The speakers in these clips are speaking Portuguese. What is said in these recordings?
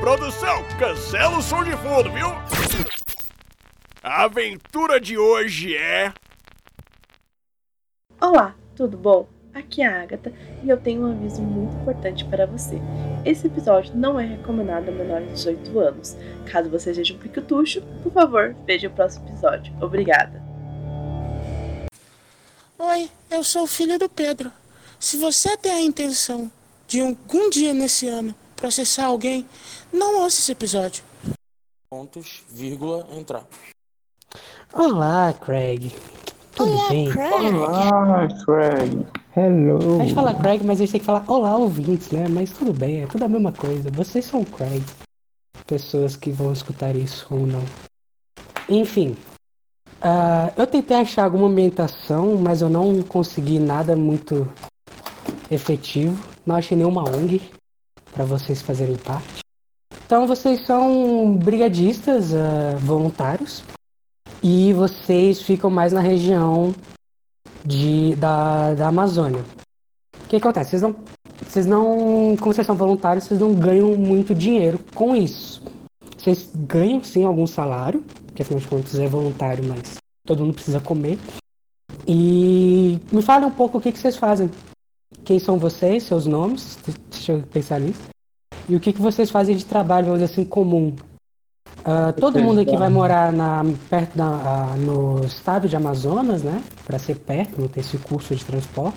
produção, cancela o som de fundo, viu? A aventura de hoje é. Olá, tudo bom? Aqui é a Agatha e eu tenho um aviso muito importante para você. Esse episódio não é recomendado a menores de 18 anos. Caso você seja um piquetucho, por favor, veja o próximo episódio. Obrigada. Oi, eu sou o filho do Pedro. Se você tem a intenção de algum dia nesse ano processar alguém, não ouça esse episódio. Pontos, vírgula, entrar. Olá, Craig. Tudo Olá, bem? Craig. Olá, Craig. Hello. A gente fala Craig, mas a gente tem que falar olá, ouvintes, né? Mas tudo bem, é tudo a mesma coisa. Vocês são Craig. Pessoas que vão escutar isso ou não. Enfim. ah, eu tentei achar alguma ambientação, mas eu não consegui nada muito efetivo. Não achei nenhuma ONG para vocês fazerem parte. Então vocês são brigadistas ah, voluntários e vocês ficam mais na região de, da, da Amazônia. O que acontece? Vocês não, vocês não, como vocês são voluntários, vocês não ganham muito dinheiro com isso. Vocês ganham sim algum salário, porque afinal de contas é voluntário, mas todo mundo precisa comer. E me fale um pouco o que, que vocês fazem. Quem são vocês, seus nomes, deixa eu pensar nisso. E o que, que vocês fazem de trabalho, vamos dizer assim, comum. Ah, todo mundo aqui vai morar na, perto da, ah, no estado de Amazonas, né? Para ser perto, não ter esse curso de transporte.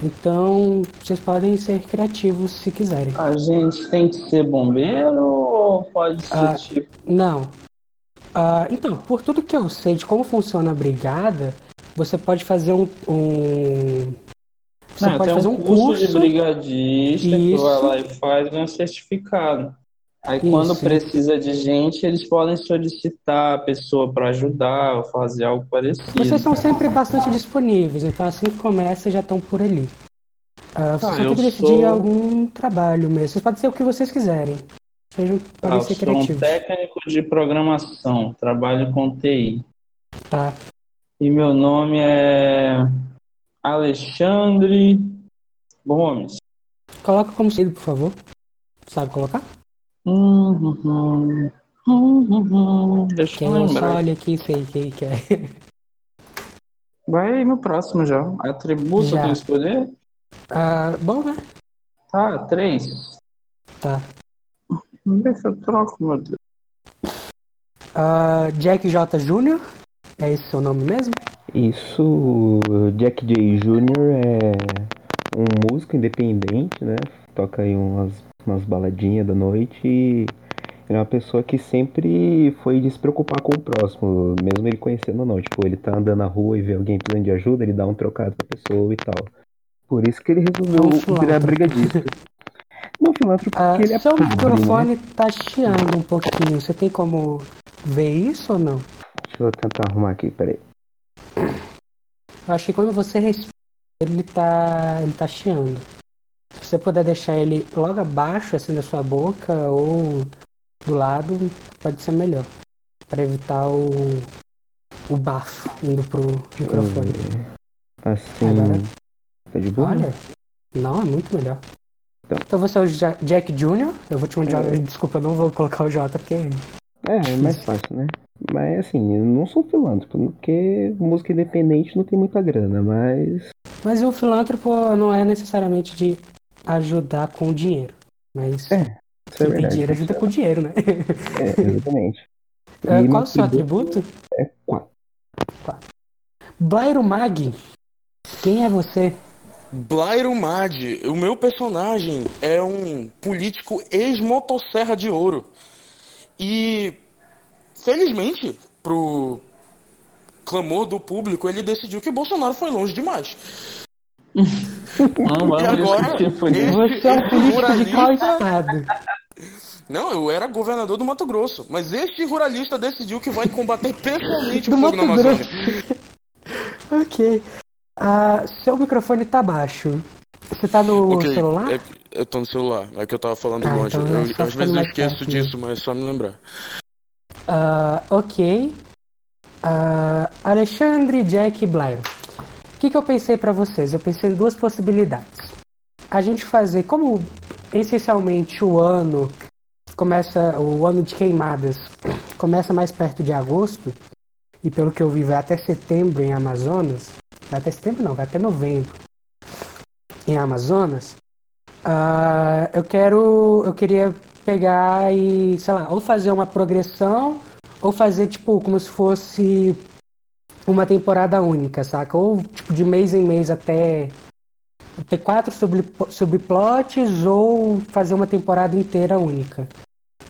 Então, vocês podem ser criativos se quiserem. A gente tem que ser bombeiro ou pode ser Ah, tipo. Não. Então, por tudo que eu sei de como funciona a brigada, você pode fazer um. um- Você Não, pode fazer um curso, curso. de brigadista que Isso. vai lá e faz um certificado. Aí Isso. quando precisa de gente, eles podem solicitar a pessoa para ajudar ou fazer algo parecido. Vocês são sempre bastante disponíveis, então assim que começa já estão por ali. Ah, vocês Ah, eu que decidir sou- algum trabalho mesmo. Vocês podem ser o que vocês quiserem. Sejam, Ah, podem eu ser sou um técnico de programação, trabalho com TI. Tá. E meu nome é Alexandre Gomes. Coloca como seguido, por favor. Sabe colocar? Uhum. Uhum. Deixa Que eu lembrar. olho aqui sei quem que é. Vai no próximo já. Atributo Já. que escolher? Ah, bom, né? Tá, três. Tá. Se eu troco, meu Deus. Ah, Jack J. Jr. É esse seu nome mesmo? Isso, Jack J. Jr. é um músico independente, né? Toca aí umas, umas baladinhas da noite e ele é uma pessoa que sempre foi de se preocupar com o próximo, mesmo ele conhecendo ou não. Tipo, ele tá andando na rua e vê alguém precisando de ajuda, ele dá um trocado pra pessoa e tal. Por isso que ele resolveu É um virar brigadista. Não filântropo Ah, porque ele é seu pobre, né? microfone tá chiando um pouquinho. Você tem como ver isso ou não? Deixa eu tentar arrumar aqui, peraí. Eu acho que quando você respira, ele tá, ele tá chiando. Se você puder deixar ele logo abaixo, assim, da sua boca, ou do lado, pode ser melhor. Pra evitar o, o bafo indo pro microfone. Assim, Agora- tá de boa? Olha, não, é muito melhor. Então. Então você é o Ja- Jack Jr., eu vou te de É. Desculpa, eu não vou colocar o J porque. É, é mais fácil, né? Mas assim, eu não sou filântropo, porque música independente não tem muita grana, mas. Mas o filântropo não é necessariamente de ajudar com dinheiro. Mas É, Isso é quem tem verdade. dinheiro ajuda com dinheiro, né? É, exatamente. É, E qual o seu atributo atributo? É 4. Blairo Mag, quem é você? Blairo Mad, o meu personagem é um político ex-motosserra de ouro. E, felizmente, pro clamor do público, ele decidiu que Bolsonaro foi longe demais. Não E agora. Você é um político de qual estado? Não, eu era governador do Mato Grosso, mas este ruralista decidiu que vai combater pessoalmente Do o fogo Mato na Amazônia. Ok. Ah, seu microfone tá baixo. Você tá no Ok, celular? é eu tô no celular, é que eu tava falando Ah, longe. então Eu- às vezes eu esqueço perto disso, mas é só me lembrar. Ah, ok. Ah, Alexandre, Jack e Blair. O que, que eu pensei pra vocês? Eu pensei em duas possibilidades. A gente fazer, como essencialmente o ano começa, o ano de queimadas começa mais perto de agosto, e pelo que eu vi vai até setembro em Amazonas, vai até setembro não, vai até novembro em Amazonas, ah, eu quero, eu queria pegar e, sei lá, ou fazer uma progressão, ou fazer, tipo, como se fosse uma temporada única, saca? Ou, tipo, de mês em mês até ter quatro subplots, ou fazer uma temporada inteira única.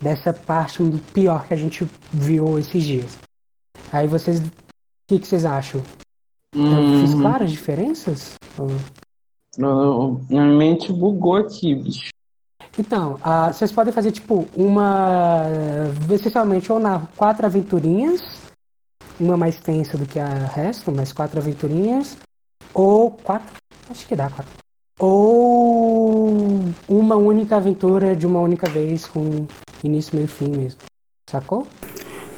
Dessa parte pior que a gente viu esses dias. Aí vocês, o que, que vocês acham? Eu fiz Hum, claras diferenças? Ou- minha mente bugou aqui, bicho. Então, ah, vocês podem fazer tipo uma. Essencialmente, ou na quatro aventurinhas, uma mais tensa do que a resto, mas quatro aventurinhas, ou quatro. Acho que dá quatro. Ou uma única aventura de uma única vez, com início, meio e fim mesmo. Sacou?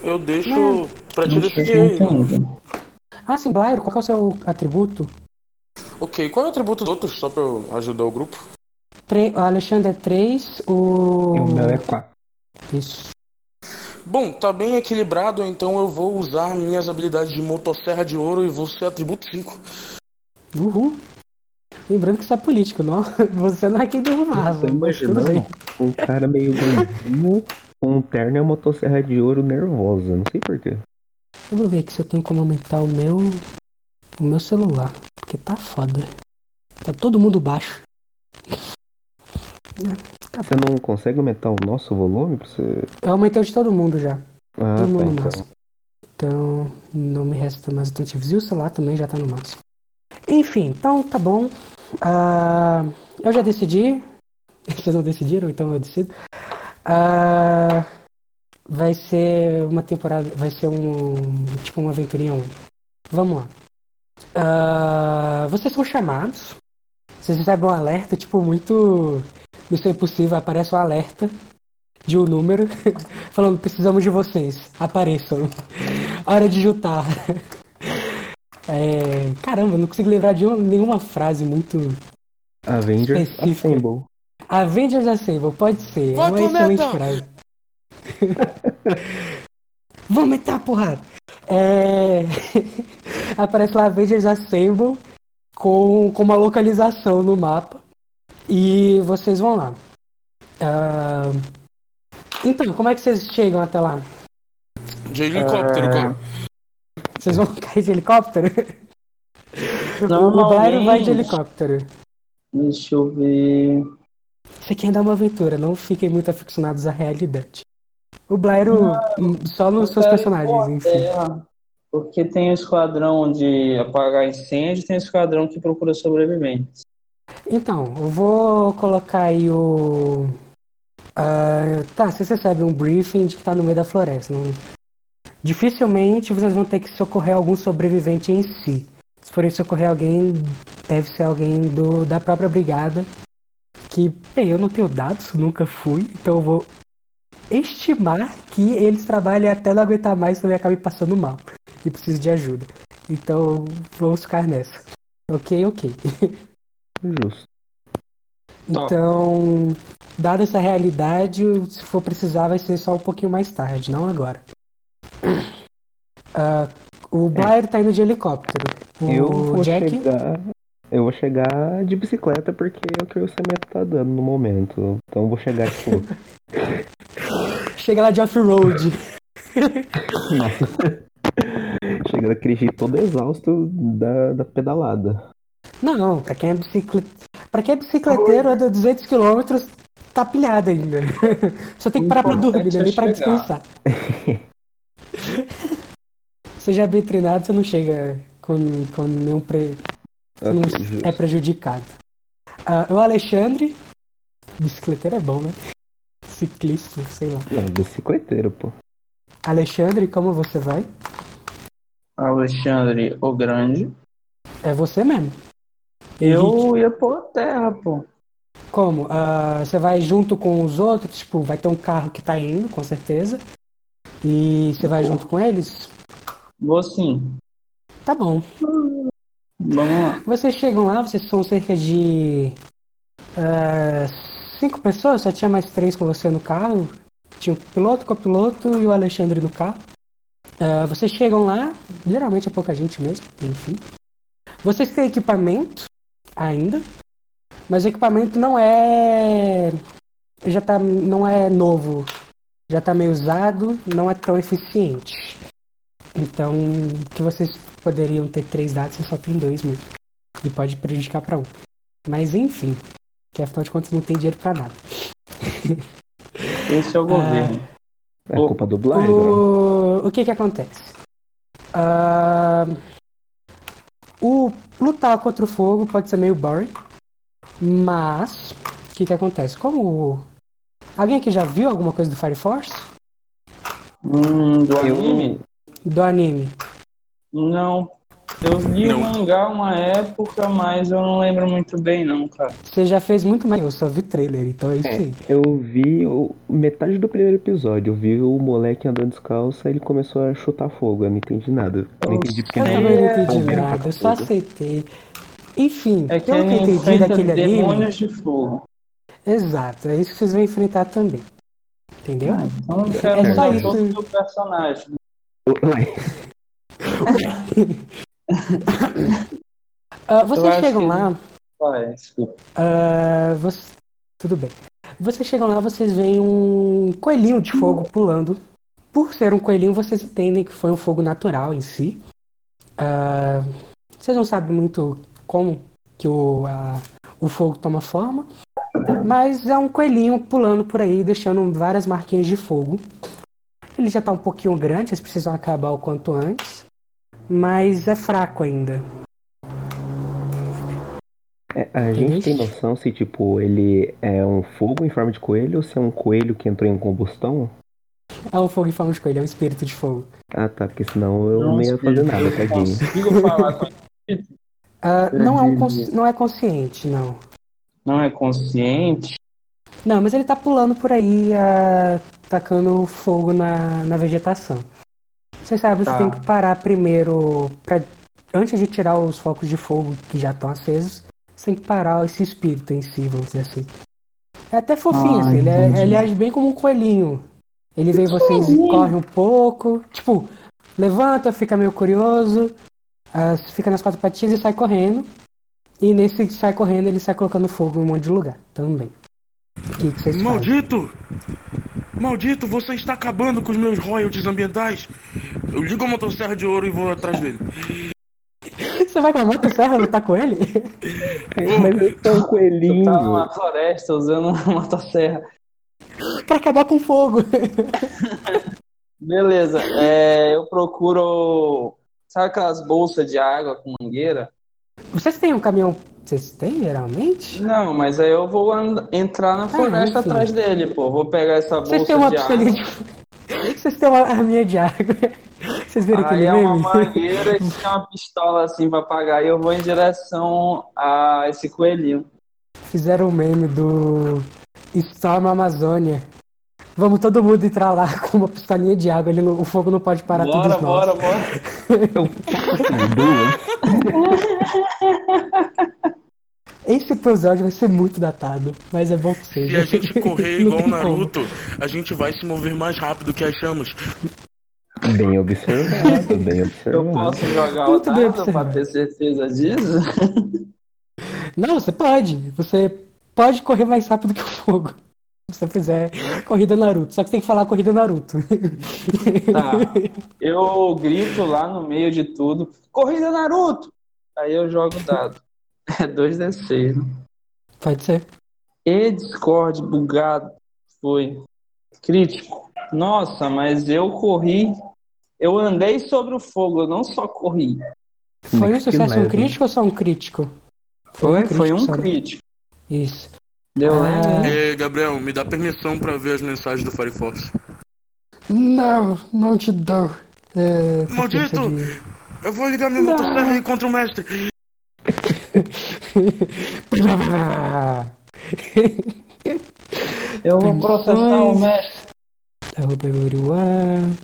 Eu deixo Não. pra te decidir. Ah, sim, Blair, qual é o seu atributo? Ok, qual é o atributo dos outros, só pra eu ajudar o grupo? Tre- O Alexandre é 3, o. E o meu é 4. Isso. Bom, tá bem equilibrado, então eu vou usar minhas habilidades de motosserra de ouro e vou ser atributo 5. Uhul. Lembrando que isso é político, não? Você não é do Marvel. Você bem. um cara meio gordinho com um terno e uma motosserra de ouro nervosa. Não sei porquê. Eu vou ver aqui se eu tenho como aumentar o meu. O meu celular. Porque tá foda. Tá todo mundo baixo. Você não consegue aumentar o nosso volume pra você. Eu aumentei o de todo mundo já. Ah, todo tá, mundo no então. máximo. Então, não me resta mais alternativas. E o celular também já tá no máximo. Enfim, então tá bom. Ah, eu já decidi. Vocês não decidiram, então eu decido. Ah, vai ser uma temporada. Vai ser um. Tipo uma aventurinha única. Vamos lá. Ah, vocês são chamados. Vocês recebem um alerta, tipo, muito. Missão Impossível, aparece um alerta de um número falando precisamos de vocês, apareçam. Hora de juntar. É, caramba, não consigo lembrar de um- nenhuma frase muito. Avengers Específica. Assemble. Avengers Assemble, pode ser. Vai, é uma excelente frase. Vamos meter a porrada. É... Aparece lá Avengers Assemble com, com uma localização no mapa. E vocês vão lá. Ah, Então, como é que vocês chegam até lá? De helicóptero, É. cara. Vocês vão cair de helicóptero? O Bairro vai de Normalmente, helicóptero. deixa eu ver. Você quer dar uma aventura, não fiquem muito aficionados à realidade. O Blairo, só nos Eu seus personagens, enfim. terra, Porque tem o esquadrão de apagar incêndio, tem o esquadrão que procura sobreviventes. Então, eu vou colocar aí o. ah, tá, vocês recebem um briefing de que tá no meio da floresta. não- Dificilmente vocês vão ter que socorrer algum sobrevivente em si. Se forem socorrer alguém, deve ser alguém do, da própria brigada. Que, bem, eu não tenho dados, nunca fui, então eu vou estimar que eles trabalhem até não aguentar mais e acabem passando mal. E precisam de ajuda. Então, vamos ficar nessa. Ok, ok. Justo. Tá. Então, dada essa realidade, se for precisar, vai ser só um pouquinho mais tarde, não agora. Ah, o Blair tá indo de helicóptero. O Eu vou Jack. chegar. Eu vou chegar de bicicleta porque é o que o orçamento tá dando no momento. Então eu vou chegar, tipo, Chega lá de off-road. Nossa. Chega daquele jeito todo exausto da, da pedalada. Não, pra quem é bicicleta. Pra quem é bicicleteiro, anda 200 km, tá pilhado ainda. Só tem que parar pra dormir, não é nem pra descansar. Você já é bem treinado, você não chega com, com nenhum pre... você não Ok, justo. é prejudicado. Ah, o Alexandre, bicicleteiro é bom, né? Ciclista, sei lá. Não, bicicleteiro, pô. Alexandre, como você vai? Alexandre o Grande. É você mesmo. Eu ia por terra, pô. Como? Ah, você vai junto com os outros? Tipo, vai ter um carro que tá indo, com certeza. E você vai junto com eles? Vou sim. Tá bom. Vamos lá. Vocês chegam lá, vocês são cerca de ah, cinco pessoas, só tinha mais três com você no carro. Tinha o piloto, o copiloto e o Alexandre no carro. Ah, vocês chegam lá, geralmente é pouca gente mesmo, enfim. Vocês têm equipamento ainda, mas o equipamento não é. Já tá. não é novo. Já tá meio usado, não é tão eficiente. Então, que vocês poderiam ter três dados, você só tem dois mesmo. E pode prejudicar pra um. Mas enfim, que afinal de contas não tem dinheiro pra nada. Esse é o governo. É Ô, culpa do Blind, né? O, o que que acontece? Ah, o lutar contra o fogo pode ser meio boring, mas o que que acontece? Como alguém aqui já viu alguma coisa do Fire Force? Hum, do anime? Do anime? Não. Eu li Não. o mangá uma época, mas eu não lembro muito bem, não, cara. Você já fez muito mais, eu só vi trailer, então é isso É, aí. eu vi o- metade do primeiro episódio. Eu vi o moleque andando descalço e ele começou a chutar fogo. Eu não entendi nada. Não entendi porque Eu não. não entendi Alguém nada, eu só aceitei. Enfim, É que pelo que eu entendi daquele anime. demônios de fogo. Exato, é isso que vocês vão enfrentar também. Entendeu? Ah, então eu quero É só isso. todo o meu personagem. Ué, Ah, vocês acho chegam que- lá, desculpa. ah, você- tudo bem. Vocês chegam lá, vocês veem um coelhinho de fogo pulando. Por ser um coelhinho, vocês entendem que foi um fogo natural em si. Ah, vocês não sabem muito como que o, o fogo toma forma, mas é um coelhinho pulando por aí, deixando várias marquinhas de fogo. Ele já tá um pouquinho grande, eles precisam acabar o quanto antes, mas é fraco ainda. é, a gente tem noção se, tipo, ele é um fogo em forma de coelho ou se é um coelho que entrou em combustão? É um fogo em forma de coelho, é um espírito de fogo. Ah, tá, porque senão eu não ia fazer nada, tadinho. consigo falar com Ah, não, é um cons- não é consciente, não. Não é consciente? Não, mas ele tá pulando por aí, ah, tacando fogo na, na vegetação. Você sabe, você Tá. tem que parar primeiro, pra, antes de tirar os focos de fogo que já estão acesos, você tem que parar esse espírito em si, vamos dizer assim. É até fofinho, Ah, assim, ele, é- ele age bem como um coelhinho. Ele vê vocês e corre um pouco, tipo, levanta, fica meio curioso, ah, fica nas quatro patinhas e sai correndo. E nesse que sai correndo, ele sai colocando fogo em um monte de lugar também. O que, que vocês fazem? Maldito! Você está acabando com os meus royalties ambientais. Eu ligo a motosserra de ouro e vou atrás dele. Você vai com a motosserra lutar com ele? Mas ele é um coelhinho. Tá numa floresta usando uma motosserra. pra acabar com fogo. Beleza, é, eu procuro. Sabe aquelas bolsas de água com mangueira? Vocês têm um caminhão. Vocês têm, geralmente? Não, mas aí eu vou entrar na floresta enfim. atrás dele, pô. Vou pegar essa Vocês têm bolsa uma de água. de. Vocês têm uma arminha de água. Vocês viram Aí é uma meme? mangueira e tem uma pistola assim pra apagar e eu vou em direção a esse coelhinho. Fizeram um meme do Storm Amazônia. Vamos todo mundo entrar lá com uma pistolinha de água. Ele não- o fogo não pode parar Bora, todos nós. bora, bora. Esse episódio vai ser muito datado, mas é bom que seja. Se a gente correr igual o como. Naruto, a gente vai se mover mais rápido que as chamas. Bem observado, bem Eu observado. posso jogar o Muito bem dado pra ter certeza disso? Não, você pode. Você pode correr mais rápido que o fogo. Se você fizer corrida Naruto. Só que você tem que falar corrida Naruto. Tá. Eu grito lá no meio de tudo, corrida Naruto! Aí eu jogo o dado. É 2d6, né? Pode ser. E Discord bugado. Foi. Crítico. Nossa, mas eu corri. Eu andei sobre o fogo, eu não só corri. Foi um sucesso um crítico ou só um crítico? Foi, foi um só. crítico. Isso. Deu Ah. hein? Ei, Gabriel, me dá permissão pra ver as mensagens do Firefox. Não, não te dou. É, Maldito! de- Eu vou ligar minha motosserra aí contra o mestre. Eu vou processar o mestre. Arroba Everyone.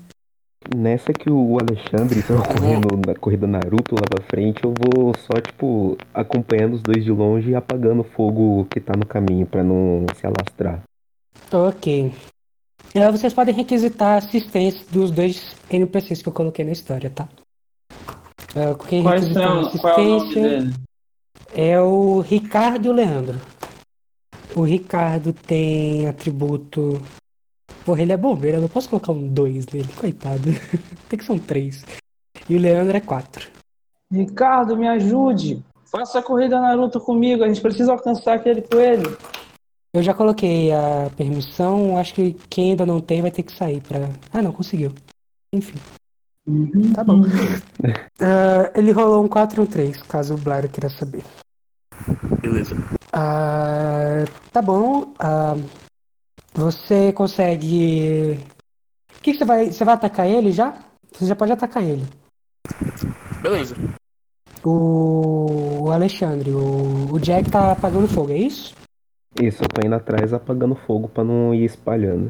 Nessa que o Alexandre tá correndo na corrida Naruto lá pra frente, eu vou só, tipo, acompanhando os dois de longe e apagando o fogo que tá no caminho pra não se alastrar. Ok. É, vocês podem requisitar assistência dos dois NPCs que eu coloquei na história, tá? É, quem Quais requisitou são? Qual é o nome assistência dele? é o Ricardo e o Leandro. O Ricardo tem atributo. Porra, ele é bombeiro, eu não posso colocar um 2 nele, coitado. tem que ser um 3. E o Leandro é 4. Ricardo, me ajude. Faça a corrida Naruto comigo. A gente precisa alcançar aquele coelho. Eu já coloquei a permissão, acho que quem ainda não tem vai ter que sair pra. Ah, não, conseguiu. Enfim. Tá bom. Ah, ele rolou um 4 e um 3, caso o Blair queira saber. Beleza. Ah, tá bom. ah, você consegue. O que, que você vai. Você vai atacar ele já? Você já pode atacar ele. Beleza. O, o Alexandre, o, o Jack tá apagando fogo, é isso? Isso, eu tô indo atrás apagando fogo pra não ir espalhando.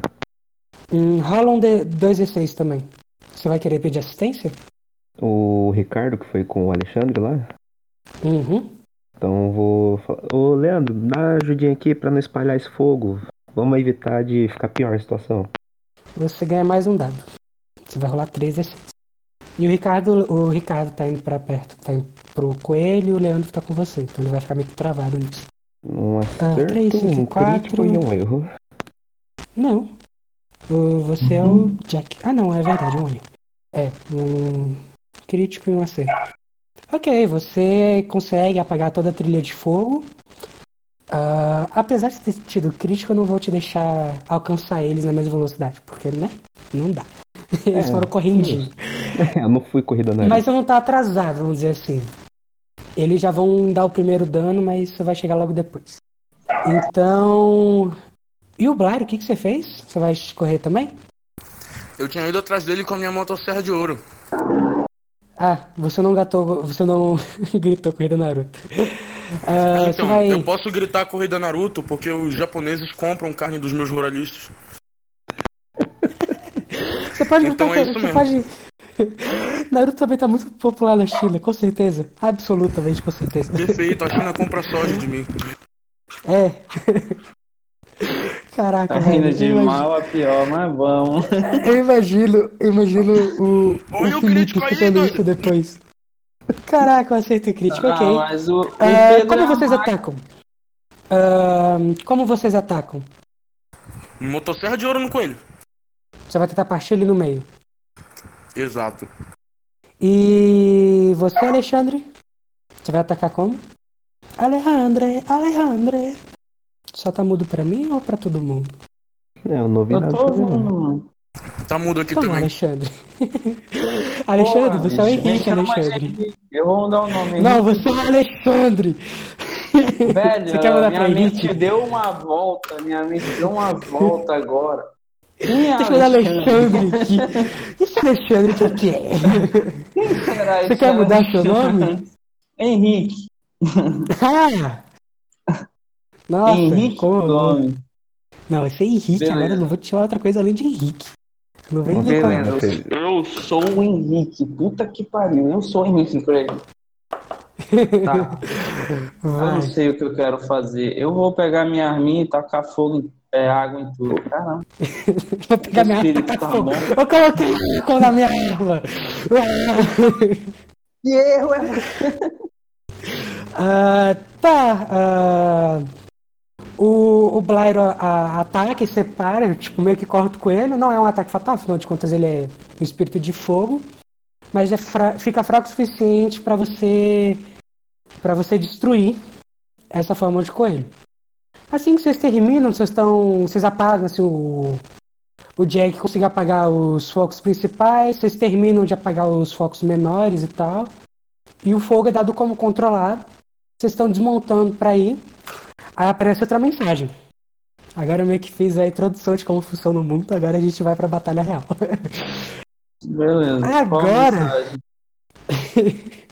Hum, rola um de 2 e 6 também. Você vai querer pedir assistência? O Ricardo, que foi com o Alexandre lá, Uhum. então eu vou ô Leandro, dá uma ajudinha aqui pra não espalhar esse fogo. Vamos evitar de ficar pior a situação. Você ganha mais um dado. Você vai rolar 3 e 6. E o Ricardo, o Ricardo tá indo pra perto, tá indo pro coelho e o Leandro tá com você, então ele vai ficar meio que travado nisso. Um Ah, acerto, três, cinco, um quatro. crítico e um erro. Não. O- você é o Jack. Ah não, é verdade, um erro. É, um crítico e um acerto. Ok, você consegue apagar toda a trilha de fogo. Ah, apesar de ter tido crítico, eu não vou te deixar alcançar eles na mesma velocidade, porque, né? Não dá. Eles É, foram correndinho. eu não fui corrida Naruto. Mas você não tá atrasado, vamos dizer assim. Eles já vão dar o primeiro dano, mas você vai chegar logo depois. Então. E o Blair, o que, que você fez? Você vai correr também? Eu tinha ido atrás dele com a minha motosserra de ouro. Ah, você não gatou. Você não gritou corrida Naruto. Você então, vai. eu posso gritar corrida Naruto porque os japoneses compram carne dos meus ruralistas. Você pode Então botar- é isso você mesmo. pode. Naruto também tá muito popular na China, com certeza. Absolutamente, com certeza. Perfeito, a China compra soja de mim. É. Caraca, Tá indo de imagino- mal a pior, mas vamos. Eu imagino, eu imagino o, Olha o o Felipe aí, isso depois. Caraca, eu acerto o crítico, Ah, ok. mas o, o Pedro como é vocês uma atacam? Ah, como vocês atacam? Motosserra de ouro no coelho. Você vai tentar partir ele no meio. Exato. E você, Alexandre? Você vai atacar como? Alejandre, Alejandre. Só tá mudo pra mim ou pra todo mundo? É, eu não ouvi nada ouvindo, mano. Tá mudo aqui Como, também. Alexandre? Alexandre, Porra, você é o Henrique, Alexandre. Eu vou mudar o nome. Não, você é o Alexandre. Velho, você quer mudar minha pra mente Henrique? deu uma volta. Minha mente deu uma volta agora. Quem é Deixa eu dar Alexandre aqui. Esse Alexandre que é? Quem será Você quer mudar seu Alexandre? nome? Henrique. Ah! Nossa, Henrique como... Gomes. Não, vai ser Henrique, Beleza. agora eu não vou te chamar outra coisa além de Henrique. Não vem né? Eu sou o Henrique. Puta que pariu. Eu sou o Henrique, Craig. Tá. Eu não sei o que eu quero fazer. Eu vou pegar minha arminha e tacar fogo, em- é, água em tudo. Caramba. Vou pegar minha arma. tá fogo. Eu coloquei álcool na minha arma. Que erro é Ah, tá. ah, O, o a- ataca e separa, tipo, meio que corta o coelho. Não é um ataque fatal, afinal de contas ele é um espírito de fogo. Mas é fra- fica fraco o suficiente pra você. para você destruir essa forma de coelho. Assim que vocês terminam, vocês estão. Vocês apagam assim, o. O Jack consegue apagar os focos principais, vocês terminam de apagar os focos menores e tal. E o fogo é dado como controlado. Vocês estão desmontando pra ir. Aí aparece outra mensagem. Agora eu meio que fiz a introdução de como funciona o mundo, agora a gente vai pra batalha real. Beleza. Agora-?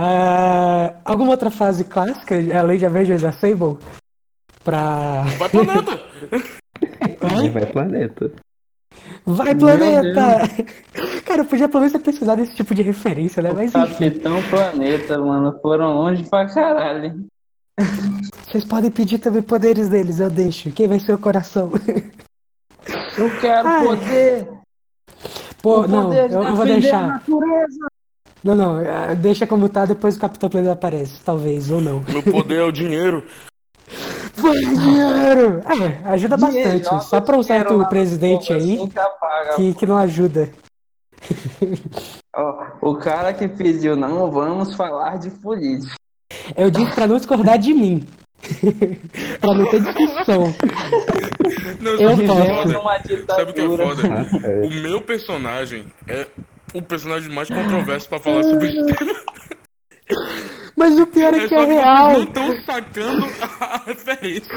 Ah, alguma outra fase clássica, além de Avengers Assemble? Pra. Vai planeta! Vai planeta. Vai, Meu planeta! Cara, eu podia pelo menos ter pesquisado esse tipo de referência, né? Mas enfim, Capitão Planeta, mano. Foram longe pra caralho. vocês podem pedir também poderes deles, eu deixo. Quem vai ser o coração? Eu quero Ai. poder. Pô, o não, eu, eu vou deixar. natureza. Não, não, ah, deixa como tá, depois o Capitão Planeta aparece, talvez, ou não. Meu poder é o dinheiro. Dinheiro! É, ajuda Dinheiro, bastante. joga Só pra um certo presidente aí assim que que, não ajuda. Ó, o cara que pediu não vamos falar de política. Eu disse pra não discordar de mim. pra não ter discussão. Não, Eu sabe o que é Sabe o que é foda? É. O meu personagem é o personagem mais controverso pra falar sobre tema. Mas o pior é que é real. não estão sacando a referência.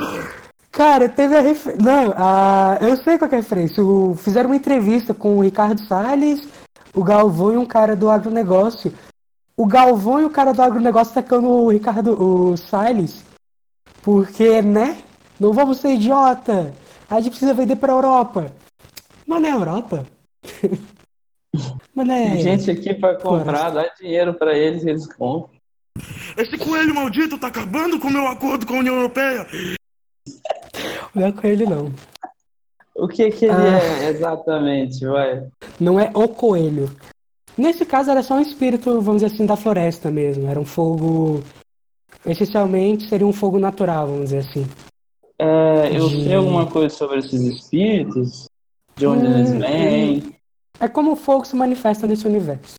Cara, teve a referência. Não, a... eu sei qual que é a referência. O... Fizeram uma entrevista com o Ricardo Salles, o Galvão e um cara do agronegócio. O Galvão e o cara do agronegócio tacando o Ricardo, o Salles. Porque, né? Não vamos ser idiota. A gente precisa vender pra Europa. Mas não é Europa. Mas não é. Tem gente aqui pra comprar, dá dinheiro pra eles, eles compram. Esse coelho maldito tá acabando com o meu acordo com a União Europeia. Não é com ele, não. O que que ele Ah. é exatamente, vai? Não é o coelho. Nesse caso era só um espírito, vamos dizer assim, da floresta mesmo. Era um fogo. Essencialmente seria um fogo natural, vamos dizer assim. É, eu De- sei alguma coisa sobre esses espíritos? De onde Hum, eles vêm? É como o fogo se manifesta nesse universo.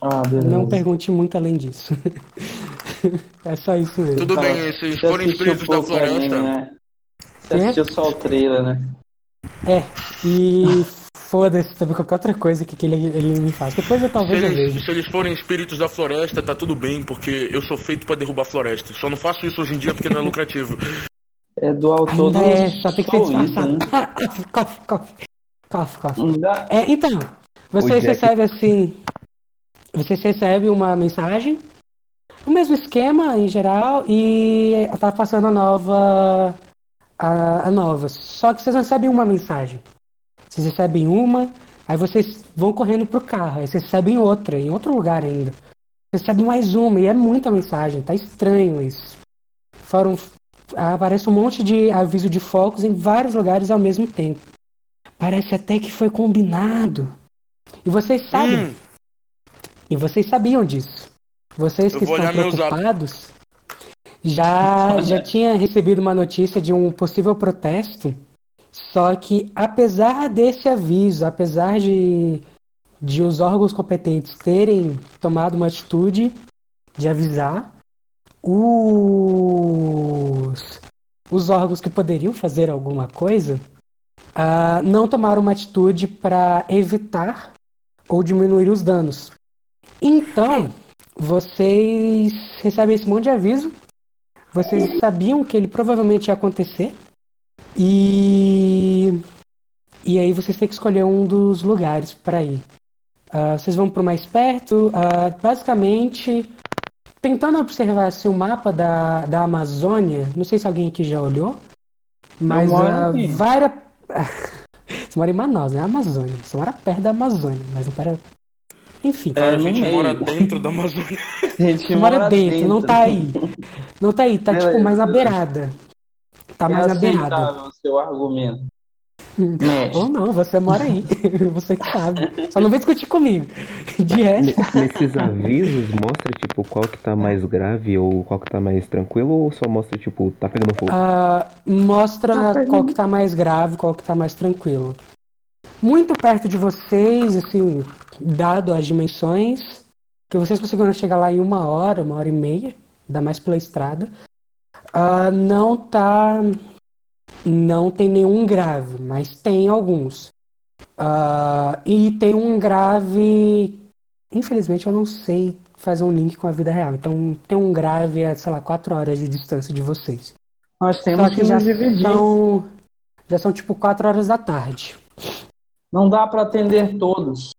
Ah, beleza. Não pergunte muito além disso. é só isso mesmo. Tudo Fala, bem, se Você forem assistiu espíritos da floresta, né? Você Quê? assistiu só o trailer, né? É, e foda-se também qualquer outra coisa que, que ele, ele me faz. Depois eu se talvez eu eles, se eles forem espíritos da floresta, tá tudo bem, porque eu sou feito pra derrubar floresta. Só não faço isso hoje em dia porque não é lucrativo. É do autor do é, só tem que ser né? disfarçado. cof, cof, cof, cof. É, então, vocês Jack- recebem assim. Vocês recebem uma mensagem, o mesmo esquema em geral, e tá passando a nova. A, a nova. Só que vocês recebem uma mensagem. Vocês recebem uma, aí vocês vão correndo pro carro, aí vocês recebem outra, em outro lugar ainda. Vocês recebem mais uma, e é muita mensagem, tá estranho isso. Foram. Aparece um monte de aviso de focos em vários lugares ao mesmo tempo. Parece até que foi combinado. E vocês sabem. Hum, E vocês sabiam disso. Vocês que estão preocupados já, já tinha recebido uma notícia de um possível protesto. Só que apesar desse aviso, apesar de, de os órgãos competentes terem tomado uma atitude de avisar, os, os órgãos que poderiam fazer alguma coisa ah, não tomaram uma atitude para evitar ou diminuir os danos. Então, vocês recebem esse monte de aviso, vocês sabiam que ele provavelmente ia acontecer, e, e aí vocês têm que escolher um dos lugares para ir. Ah, vocês vão para o mais perto, ah, basicamente tentando observar assim, o mapa da, da Amazônia. Não sei se alguém aqui já olhou, mas moro ah, aqui. várias. Você mora em Manaus, né? Amazônia. Você mora perto da Amazônia, mas não para. Enfim. É, a gente meio. mora dentro da Amazônia. A gente Você mora dentro, não tá aí. Não tá aí, tá tipo Beleza, mais na beirada. Tá É mais na beirada. o seu argumento. Mexe. Ou não, você mora aí. Você que sabe. Só não vem discutir comigo. De resto. Ne- Nesses avisos mostra, tipo, qual que tá mais grave ou qual que tá mais tranquilo ou só mostra, tipo, tá pegando fogo? Ah, mostra qual que tá mais grave, qual que tá mais tranquilo. Muito perto de vocês, assim, dado as dimensões, que vocês conseguiram chegar lá em uma hora, uma hora e meia, ainda mais pela estrada. ah, não tá. Não tem nenhum grave, mas tem alguns. Ah, e tem um grave. Infelizmente eu não sei fazer um link com a vida real. Então tem um grave a, sei lá, quatro horas de distância de vocês. Nós Só temos que que já nos dividir. são, já são tipo 4 horas da tarde. Não dá pra atender todos.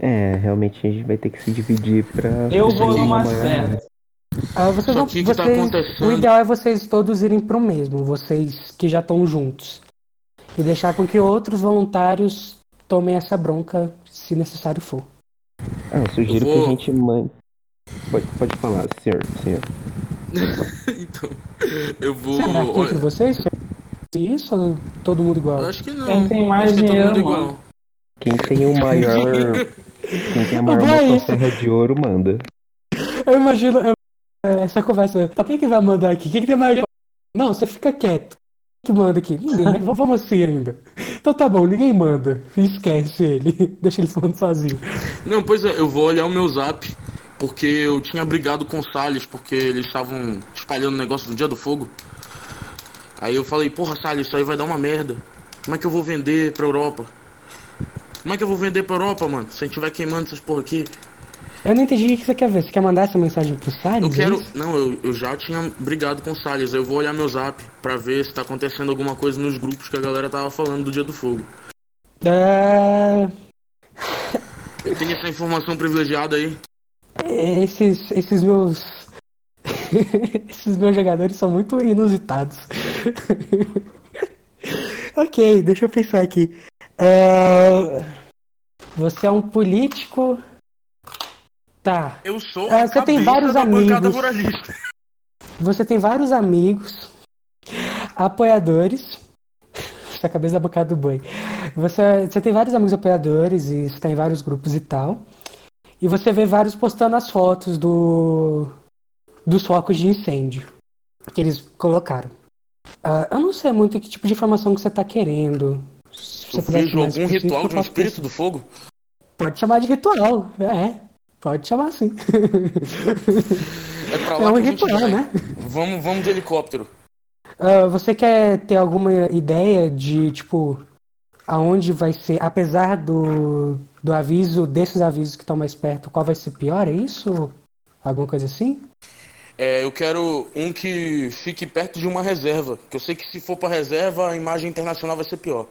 É, realmente a gente vai ter que se dividir pra. Eu vou ter no uma mais maior- perto. Ah, vocês Só vão, que o que tá vocês- acontecendo- o ideal é vocês todos irem pro mesmo, vocês que já estão juntos. E deixar com que outros voluntários tomem essa bronca se necessário for. Ah, eu sugiro Eu que vou- a gente mande. Pode, pode falar, senhor, senhor. então, eu vou. Será que entre vocês? Isso ou todo mundo igual? eu acho que não. Quem tem mais acho que é todo dinheiro, mundo mano. igual. Quem tem o maior. Quem tem a maior Vai. motosserra de ouro, manda. Eu imagino eu- essa conversa. Pra quem que vai mandar aqui? Quem que tem mais. Não, você fica quieto. Quem que manda aqui? Ninguém. né? Vamos assim ainda. Então tá bom, ninguém manda. Esquece ele. Deixa ele falando sozinho. Não, pois é, eu vou olhar o meu zap, porque eu tinha brigado com o Salles, porque eles estavam espalhando o negócio do Dia do Fogo. Aí eu falei, porra, Salles, isso aí vai dar uma merda. Como é que eu vou vender pra Europa? Como é que eu vou vender pra Europa, mano? Se a gente vai queimando essas porra aqui. Eu não entendi o que você quer ver. Você quer mandar essa mensagem pro Salles? Eu quero. é? Não, eu, eu já tinha brigado com o Salles. Eu vou olhar meu zap pra ver se tá acontecendo alguma coisa nos grupos que a galera tava falando do Dia do Fogo. É, Eu tenho essa informação privilegiada aí. Esses, esses meus. esses meus jogadores são muito inusitados. ok, deixa eu pensar aqui. É, Você é um político. Tá. Eu sou É, você tem vários amigos. Você tem vários amigos, apoiadores. Essa cabeça da bancada do boi. Você, você tem vários amigos apoiadores e está em vários grupos e tal. E você vê vários postando as fotos do dos focos de incêndio que eles colocaram. Ah, eu não sei muito que tipo de informação que você está querendo. Mais algum ritual de um espírito do fogo? Pode chamar de ritual, é. Pode chamar assim. É pra É lá um a gente ritual, né? Vamos, vamos de helicóptero. Ah, você quer ter alguma ideia de, tipo, aonde vai ser, apesar do, do aviso, desses avisos que estão mais perto, qual vai ser pior? É isso? Alguma coisa assim? É, eu quero um que fique perto de uma reserva. Que eu sei que se for pra reserva, a imagem internacional vai ser pior.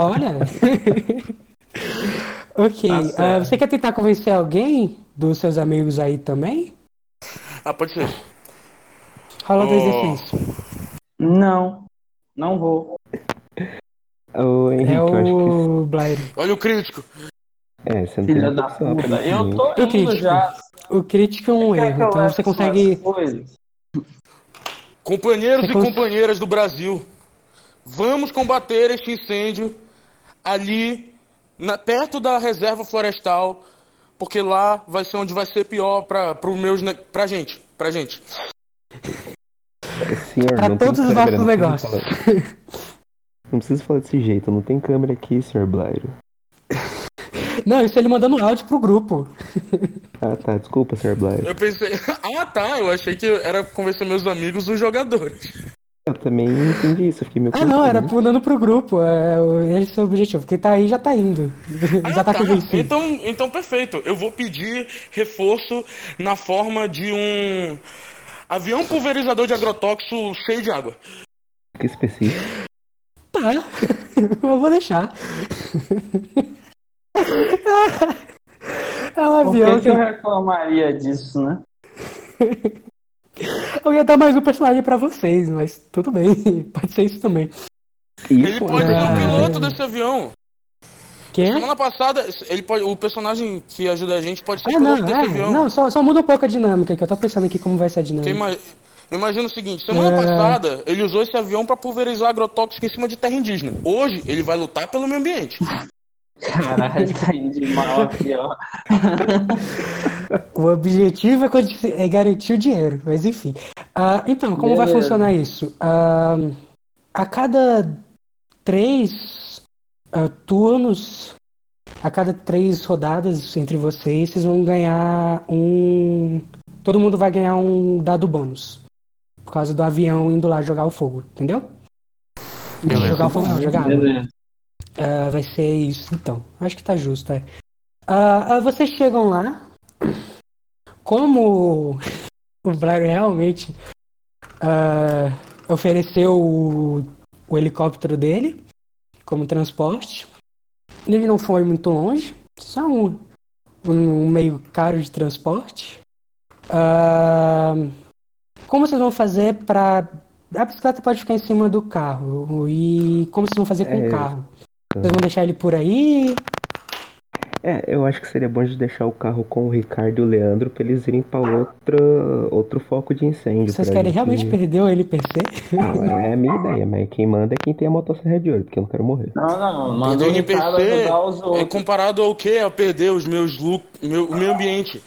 Olha! ok. Tá certo. você quer tentar convencer alguém dos seus amigos aí também? Ah, pode ser. Rola dois Oh. D6. Não, não vou. Ô, Henrique, É o Blair. Olha o crítico. É, você não Filha da puta. Eu tô Eu indo crítico. já. O crítico é um que erro, então você consegue. Companheiros Você e cons- companheiras do Brasil, vamos combater este incêndio ali, na- perto da reserva florestal, porque lá vai ser onde vai ser pior pra, pro meus, pra gente, pra gente. Senhor, Pra não tem todos os câmera, nossos não precisa negócios. falar- Não precisa falar desse jeito, não tem câmera aqui, senhor Blairo. Não, isso ele mandando áudio pro grupo. Ah, tá, desculpa, senhor Blairo. Eu pensei, ah tá, eu achei que era convencer meus amigos, os jogadores. Eu também entendi isso, fiquei meio Ah, não, era mandando pro grupo. É, o- esse é o objetivo. Quem tá aí já tá indo. Ah, já tá tá. convencido. Então, então perfeito. Eu vou pedir reforço na forma de um avião pulverizador de agrotóxico cheio de água. Que específico. Tá. Eu vou deixar. É um Por avião que, que eu reclamaria disso, né? Eu ia dar mais um personagem pra vocês, mas tudo bem. Pode ser isso também. Ele Isso pode ser Ah. o piloto desse avião. Que? Semana passada, ele pode, o personagem que ajuda a gente pode ser Ah, piloto não, desse é, avião. não, só, só muda um pouco a dinâmica, que eu tô pensando aqui como vai ser a dinâmica. Quem, ima- Imagina o seguinte, semana É. passada ele usou esse avião pra pulverizar agrotóxico em cima de terra indígena. Hoje ele vai lutar pelo meio ambiente. Caralho, tá indo de mal aqui, ó. O objetivo é, é garantir o dinheiro, mas enfim. Ah, então, como vai Beleza. funcionar isso? Ah, a cada três ah, turnos, a cada três rodadas entre vocês, vocês vão ganhar um. Todo mundo vai ganhar um dado bônus. Por causa do avião indo lá jogar o fogo, entendeu? Beleza. Jogar o fogo não, jogar. Beleza. Ah, vai ser isso, então. Acho que tá justo, é. Ah, ah, vocês chegam lá. Como o Blair realmente ofereceu o, o helicóptero dele como transporte, ele não foi muito longe, só um, um meio caro de transporte. Como vocês vão fazer para a bicicleta pode ficar em cima do carro e como vocês vão fazer com É, o carro? Vocês vão deixar ele por aí? É, eu acho que seria bom de deixar o carro com o Ricardo e o Leandro pra eles irem pra outra, outro foco de incêndio. Vocês querem gente- realmente perder o NPC? Não, é a minha ideia, mas quem manda é quem tem a motosserra de ouro, porque eu não quero morrer. Não, não, manda o os é outros. comparado ao quê? A perder os meus lucros, meu, o meio ambiente.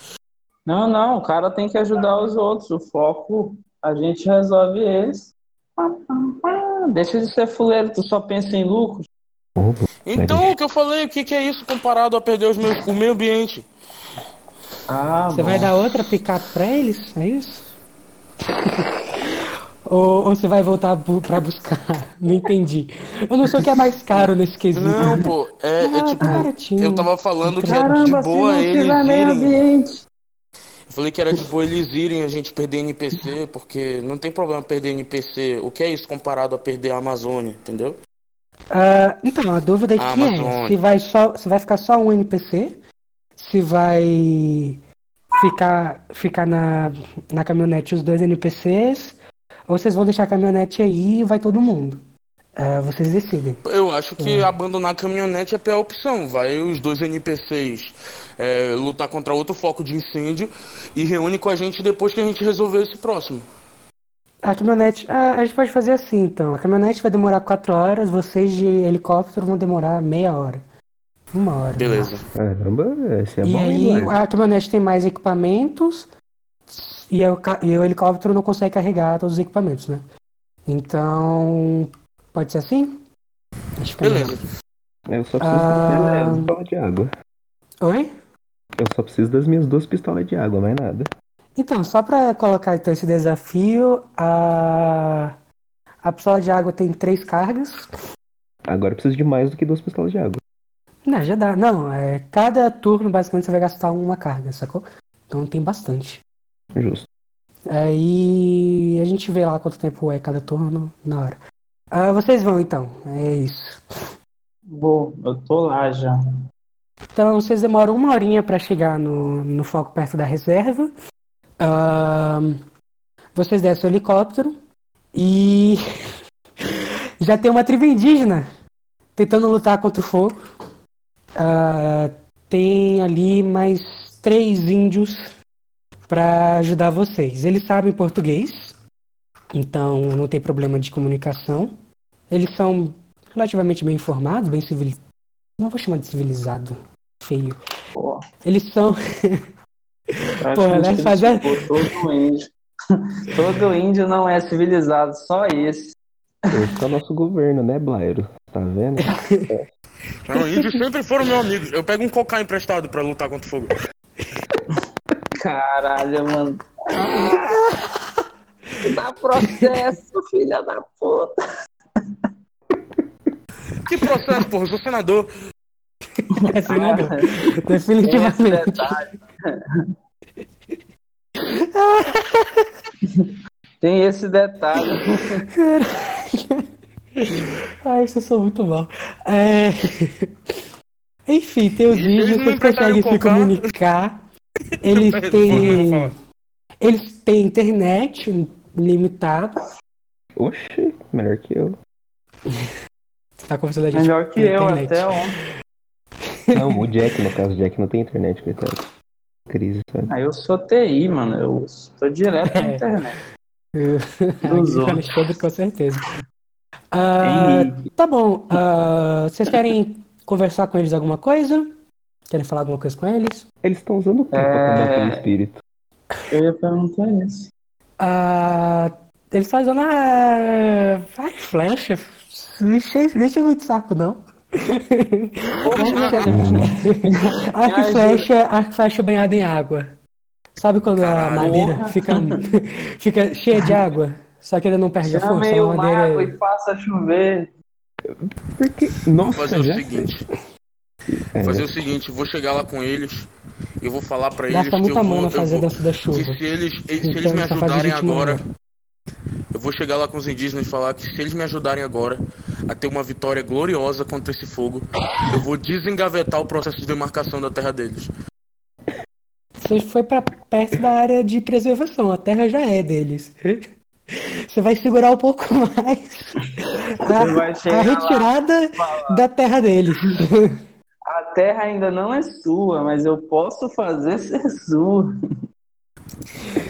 Não, não, o cara tem que ajudar os outros. O foco, a gente resolve eles. Deixa de ser fuleiro, tu só pensa em Então, o que eu falei, o que, que é isso comparado a perder os meus, o meio ambiente? Ah, Você bom. vai dar outra picape pra eles? É isso? ou, ou você vai voltar bu pra buscar? Não entendi. Eu não sei o que é mais caro nesse quesito. Não, pô, é, é Ah, tipo, baratinho. eu tava falando que é de Caramba, boa eles irem. Eu falei que era de boa eles irem a gente perder NPC, porque não tem problema perder NPC. O que é isso comparado a perder a Amazônia, entendeu? Ah, então, a dúvida aqui é Amazônia. se vai, só, se vai ficar só um NPC, se vai ficar, ficar na, na caminhonete os dois NPCs, ou vocês vão deixar a caminhonete aí e vai todo mundo. Ah, vocês decidem. Eu acho que abandonar a caminhonete é a pior opção. Vai os dois NPCs é, lutar contra outro foco de incêndio e reúne com a gente depois que a gente resolver esse próximo. A caminhonete. ah, a gente pode fazer assim então. A caminhonete vai demorar 4 horas, vocês de helicóptero vão demorar meia hora. Uma hora. Beleza. Caramba, esse é E bom, hein, aí a caminhonete tem mais equipamentos e, o ca- e o helicóptero não consegue carregar todos os equipamentos, né? Então. Pode ser assim? Acho que é Beleza. Eu só preciso Ah. das minhas pistolas de água. Oi? Eu só preciso das minhas duas pistolas de água, mais nada. Então, só para colocar então esse desafio, a a pistola de água tem três cargas. Agora eu preciso de mais do que duas pistolas de água. Não, já dá. Não, é, cada turno basicamente você vai gastar uma carga, sacou? Então tem bastante. Justo. Aí a gente vê lá quanto tempo é cada turno na hora. Ah, vocês vão então, é isso. Vou, eu tô lá já. Então vocês demoram uma horinha para chegar no, no foco perto da reserva. Ahn, vocês descem o helicóptero e já tem uma tribo indígena tentando lutar contra o fogo. Ah, tem ali mais três índios para ajudar vocês. Eles sabem português, então não tem problema de comunicação. Eles são relativamente bem informados, bem civilizados. Não vou chamar de civilizado, feio. Pô, Eles são. praticamente né, fazer- todo índio. todo índio não é civilizado, só esse. Esse é o nosso governo, né, Blairo? Tá vendo? Não, índios sempre foram meus amigos. Eu pego um cocar emprestado pra lutar contra o fogo. Caralho, mano. Dá processo, filha da puta. Que processo, porra? Eu sou senador. É senador. Definitivamente. detalhe. Tem esse detalhe. Ai, vocês são muito mal. É... Enfim, tem os vídeos, eles não vocês conseguem se comunicar. Eles têm. Eles têm internet limitada. Oxi, melhor que eu. Você tá conversando a gente Melhor que eu, internet. até ontem. Não, o Jack, no caso, o Jack não tem internet, coitado. Crise, sabe? Ah, eu sou TI, mano. Eu tô direto na É. internet. Dos Aqui, outros. Com certeza. Ah, tá bom. ah, vocês querem conversar com eles alguma coisa? Querem falar alguma coisa com eles? Eles estão usando o que pra combater o espírito? Eu ia perguntar isso. Ah, eles estão usando a. Ai, flecha. Não enche não enche muito saco, não. Arco e flecha, arco e flecha banhado em água. Sabe quando a madeira fica, fica cheia de água? Só que ele não perde a força. Chamei o mago madeira. e passa a chover. Porque, Vou nossa, fazer o seguinte. É, Vou fazer o seguinte, vou chegar lá com eles. Eu vou falar pra eles Gasta que eu muita vou, mana eu fazer vou- dança da chuva. se eles, se Então, eles me a ajudarem gente morrer. Eu vou chegar lá com os indígenas e falar que se eles me ajudarem agora a ter uma vitória gloriosa contra esse fogo, eu vou desengavetar o processo de demarcação da terra deles. Você foi pra perto da área de preservação, a terra já é deles. Você vai segurar um pouco mais a, vai a retirada da terra deles. A terra ainda não é sua, mas eu posso fazer ser sua.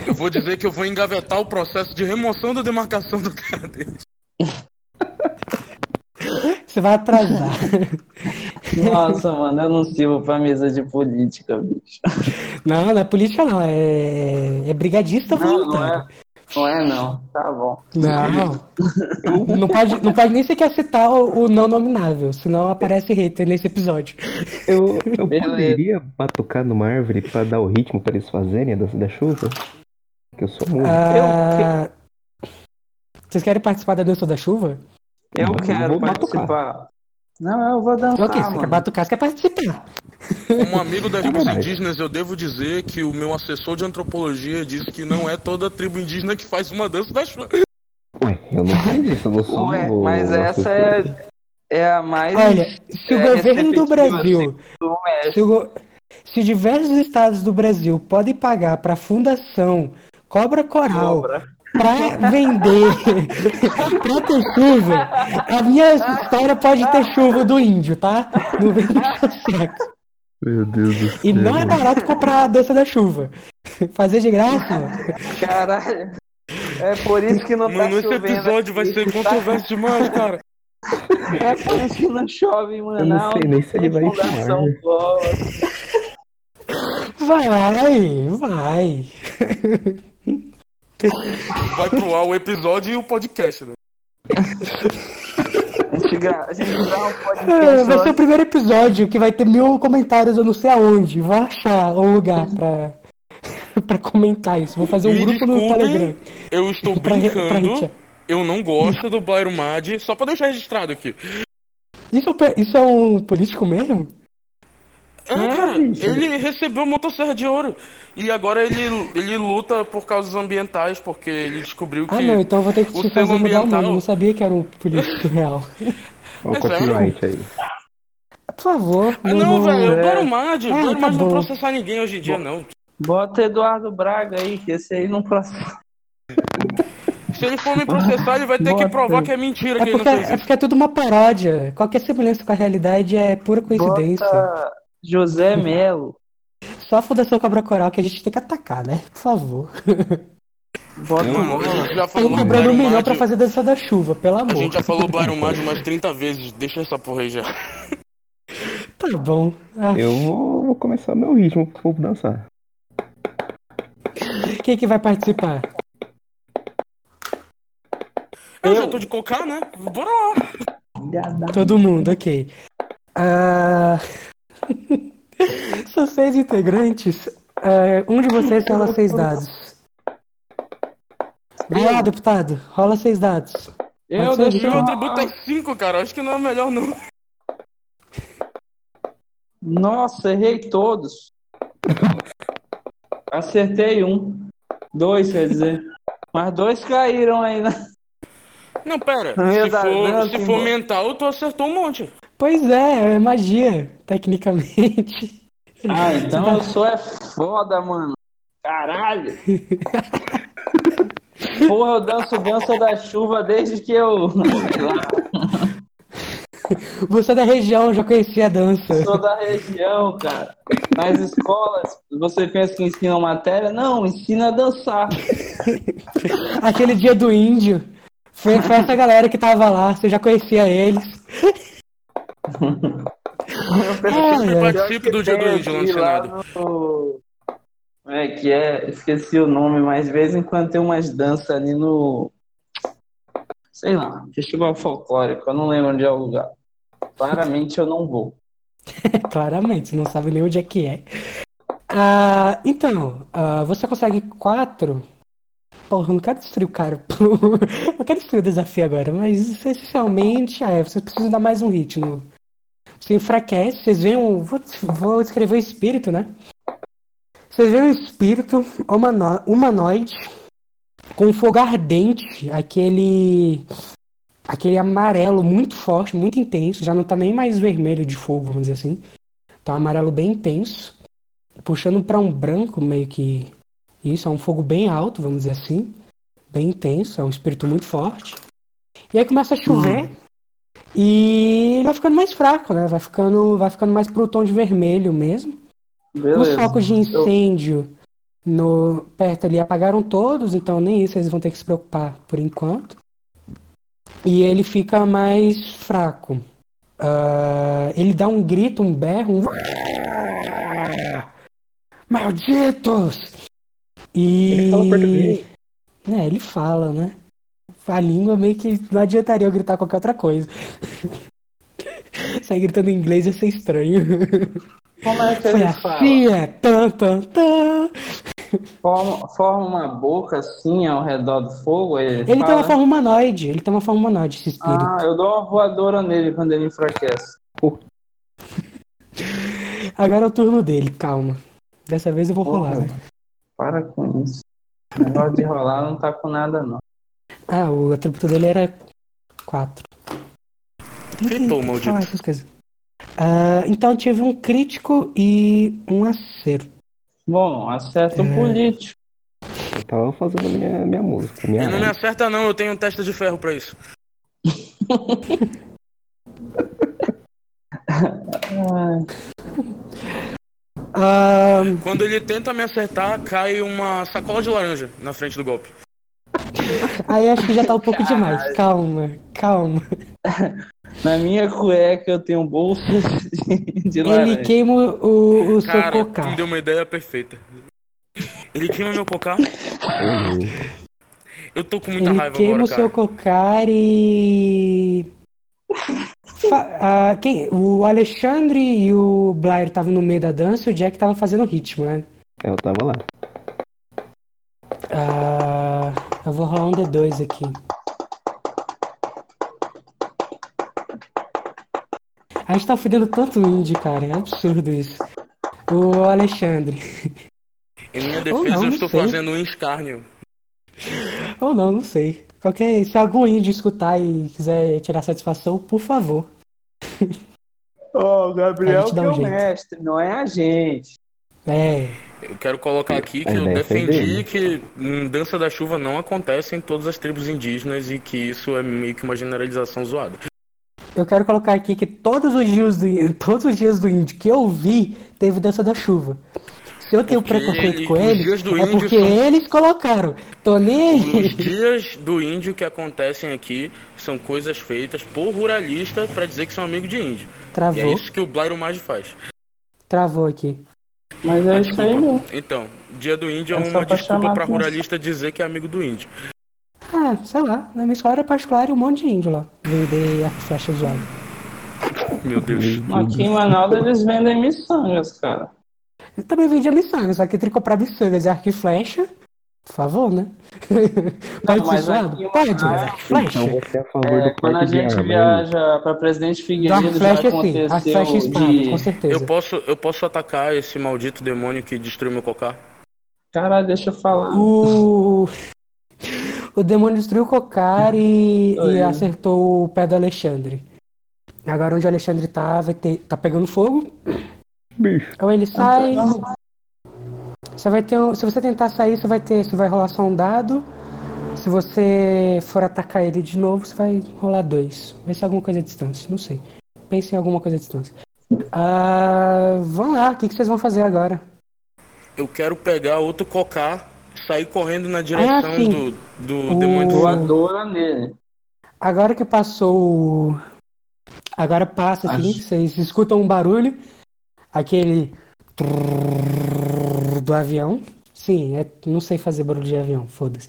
Eu vou dizer que eu vou engavetar o processo de remoção da demarcação da terra deles. Você vai atrasar. Nossa, mano, eu não sirvo pra mesa de política, bicho. Não, não é política não, é, é brigadista Não, não é. Não é não. Tá bom. Não, não pode, não pode nem sequer citar o, o não nominável, senão aparece hater nesse episódio. eu, eu poderia batucar numa árvore pra dar o ritmo pra eles fazerem a dança da chuva? Que eu sou muito. Ah, Vocês querem participar da dança da chuva? Eu eu quero batucar. participar. Não, eu vou dançar, ok, você quer batucar, você quer participar. Como amigo das tribos indígenas, eu devo dizer que o meu assessor de antropologia disse que não é toda tribo indígena que faz uma dança da chuva. Ué, eu não fiz isso, eu não sou Ué, o mas essa assessor. é, é a mais. Olha, se o é, governo do receptiva, Brasil, assim, se, o se diversos estados do Brasil podem pagar para a Fundação Cobra Coral Cobra. Para vender pra ter chuva, a minha história pode ter chuva do índio, tá? Não vem puxar saco. Meu Deus do céu. E não é barato comprar a dança da chuva. Fazer de graça. Caralho. É por isso que não tá Mano, esse chovendo episódio vai ser tá? controverso demais, cara. É por isso que não chove em Manaus. Eu não sei nem se ele vai Fundação filmar. Bola. Vai, vai. Vai pro ar o episódio e o podcast, né? A gente, gra... a gente grava um É, podcast vai ser o primeiro episódio que vai ter mil comentários, eu não sei aonde. Vou achar um lugar pra, pra comentar isso. Vou fazer um Me grupo no Telegram. Eu estou Pra pra brincando. gente- Eu não gosto do Blairo Mad, só pra deixar registrado aqui. Isso, é isso é um político mesmo? É, cara, ele recebeu motosserra de ouro. E agora ele, ele luta por causas ambientais, porque ele descobriu que. Ah, não, então eu vou ter que o te fazer mudar o nome. ambiental- Eu não sabia que era um político real. Olha o É sério? copyright aí. Por favor. Ah, não, velho, é. Blairo Mad, o Ah, tá não bom. processar ninguém hoje em dia, não. Bota Eduardo Braga aí, que esse aí não processa. Se ele for me processar, ele vai ter que Bota. provar que é mentira É que ele porque, é isso. porque é tudo uma paródia. Qualquer semelhança com a realidade é pura coincidência. Bota José Melo. Só a Fundação Cobra Coral que a gente tem que atacar, né? Por favor. Bota Mano, a gente já Estão falou do cobrando um milhão Mad. pra fazer dança da chuva, pelo A amor. gente já falou Mad umas 30 vezes, deixa essa porra aí já. Tá bom. Ah, Eu vou, vou começar meu ritmo pro povo dançar. Quem que vai participar? Eu já tô de cocar, né? Bora lá. Todo mundo, ok. Ah, São seis integrantes. Ah, um de vocês rola seis dados. Lá, deputado. Rola seis dados. Eu Pode deixei Meu então. atributo é 5, cara. Acho que não é melhor, não. Nossa, errei todos. Acertei um. Dois, quer dizer. Mas dois caíram aí, né? Não, pera. Não Se for, não, se for mental, tu acertou um monte. Pois é, é magia, tecnicamente. Ah, então eu sou é foda, mano. Caralho. Porra, eu danço dança da chuva desde que eu Você é da região, já conhecia a dança. sou da região, cara. Nas escolas, você pensa que ensina matéria? Não, ensina a dançar. Aquele dia do índio. Foi, foi essa galera que tava lá, você já conhecia eles. Eu sempre participo do dia do índio lá no Senado. no- É, que é. Esqueci o nome, mas de vez em quando tem umas danças ali no. Sei lá, festival folclórico, eu não lembro onde é o lugar. Claramente eu não vou. Claramente, você não sabe nem onde é que é. Ah, então, ah, você consegue quatro. Porra, eu não quero destruir o cara. Eu quero destruir o desafio agora, mas essencialmente é, vocês precisam dar mais um ritmo. Você enfraquece, vocês veem um. Vou, escrever o espírito, né? Vocês veem um espírito humano- humanoide com fogo ardente, aquele. aquele amarelo muito forte, muito intenso, já não tá nem mais vermelho de fogo, vamos dizer assim. Tá um amarelo bem intenso, puxando pra um branco meio que. Isso, é um fogo bem alto, vamos dizer assim. Bem intenso, é um espírito muito forte. E aí começa a chover. E vai ficando mais fraco, né? Vai ficando, vai ficando mais pro tom de vermelho mesmo. Os Beleza. focos de incêndio no perto ali apagaram todos, então nem isso eles vão ter que se preocupar por enquanto. E ele fica mais fraco. Ah, ele dá um grito, um berro, um... Malditos! E... Ele fala português. É, ele fala, né? A língua meio que não adiantaria eu gritar qualquer outra coisa. Sair gritando em inglês ia ser estranho. Como é que Foi ele fala? assim, é. Tan, tan, tan. Forma, forma uma boca assim ao redor do fogo? Ele, Ele tem fala? uma forma humanoide. Ele tem uma forma humanoide, esse espírito. Ah, eu dou uma voadora nele quando ele enfraquece. Agora é o turno dele, calma. Dessa vez eu vou rolar, Porra. né? Para com isso. O negócio de rolar não tá com nada, não. Ah, o atributo dele era 4. Gritou, maldito. essas coisas. Ah, então tive um crítico e um acerto. Bom, acerta o É. político. Eu tava fazendo minha, minha música, minha não me acerta não, eu tenho um testa de ferro pra isso. Ah, Quando ele tenta me acertar, cai uma sacola de laranja na frente do golpe. aí acho que já tá um pouco demais. Calma, calma. Na minha cueca eu tenho bolsa de, de Ele laranja. queima o, o seu Cara, tu cocar. me deu uma ideia perfeita. Ele queima meu cocar? Eu tô com muita Ele raiva queima agora, o seu cocar e. Fa- ah, quem? O Alexandre e o Blair estavam no meio da dança e o Jack tava fazendo ritmo, né? É, Eu tava lá. Ah, eu vou rolar um D2 aqui. A gente tá fudendo tanto indie, cara. É absurdo isso. O Alexandre. Em minha defesa, não, eu não estou sei. fazendo um escárnio. Ou não, não sei. Qualquer, se algum índio escutar e quiser tirar satisfação, por favor. Ô, o A Gabriel que dá é um o jeito. mestre, não é a gente. É. Eu quero colocar aqui que A eu foi defendi que dança da chuva não acontece em todas as tribos indígenas e que isso é meio que uma generalização zoada. Eu quero colocar aqui que todos os dias do, todos os dias do índio que eu vi teve dança da chuva. Se eu tenho Porque preconceito ele- com os eles, dias do é índio porque são- eles colocaram. Tô nem Os dias do índio que acontecem aqui são coisas feitas por ruralista pra dizer que são amigo de índio. E é Travou, isso que o Blairo Maggi faz. travou aqui. Mas é isso aí mesmo. Então, dia do índio é, É uma pra desculpa pra ruralista dizer que é amigo do índio. Ah, sei lá. Na minha escola era particular e um monte de índio lá. Vender arco e flecha zoado. Meu Deus. Aqui em Manaus eles vendem miçangas, cara. Eu também vendia miçanga, só que entre comprar miçangas e arco e flecha, por favor, né? Pode ser mas aqui em Pode, mas flecha. Então você é a favor É, do quando a gente arma, hein? viaja pra Presidente Do Figueiredo já sim, aconteceu arco e flecha espada, de... com certeza. Eu posso, eu posso atacar esse maldito demônio que destruiu meu cocar? Caralho, deixa eu falar. O... o demônio destruiu o cocar e, e acertou o pé do Alexandre. Agora onde o Alexandre tá, vai ter... tá pegando fogo. Bicho. Ou ele sai. Você vai ter um... Se você tentar sair, você vai ter. Você vai rolar só um dado. Se você for atacar ele de novo, você vai rolar dois. Vai ser alguma coisa à distância, não sei. Pense em alguma coisa à distância. Ah, vamos lá, o que, que vocês vão fazer agora? Eu quero pegar outro cocar, sair correndo na direção sim. do, do O- demônio. Voadora nele. Agora que passou. o- Agora passa assim, Acho- vocês escutam um barulho, aquele. Trrr do avião. Sim, é... não sei fazer barulho de avião, foda-se.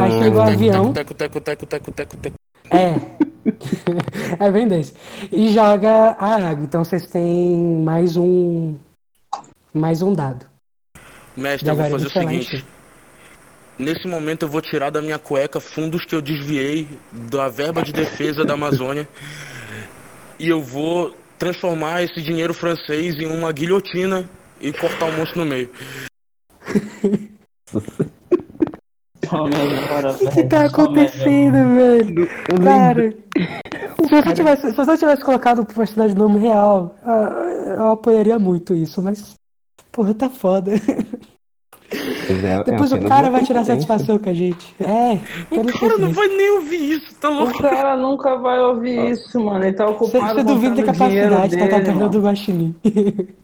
Aí chegou o avião. Teco, teco, teco, teco, teco, teco. É. é bem desse. E joga a água. Então vocês têm mais um. Mais um dado. Mestre, eu vou fazer o seguinte. Nesse momento eu vou tirar da minha cueca fundos que eu desviei da verba de defesa da Amazônia. E eu vou transformar esse dinheiro francês em uma guilhotina e cortar o monstro no meio. O que tá acontecendo, velho? Cara, se você, tivesse, se você tivesse colocado o personagem no nome real, ah, eu apoiaria muito isso, mas. Porra, tá foda. É- é Depois o apenas cara vai tirar coincidência. satisfação com a gente. É, O cara não vai nem ouvir isso, tá O louco? cara nunca vai ouvir isso, mano. Ele tá Você, ocupado você duvida da contando dinheiro capacidade da dele, caverna mano. do Guaxinim.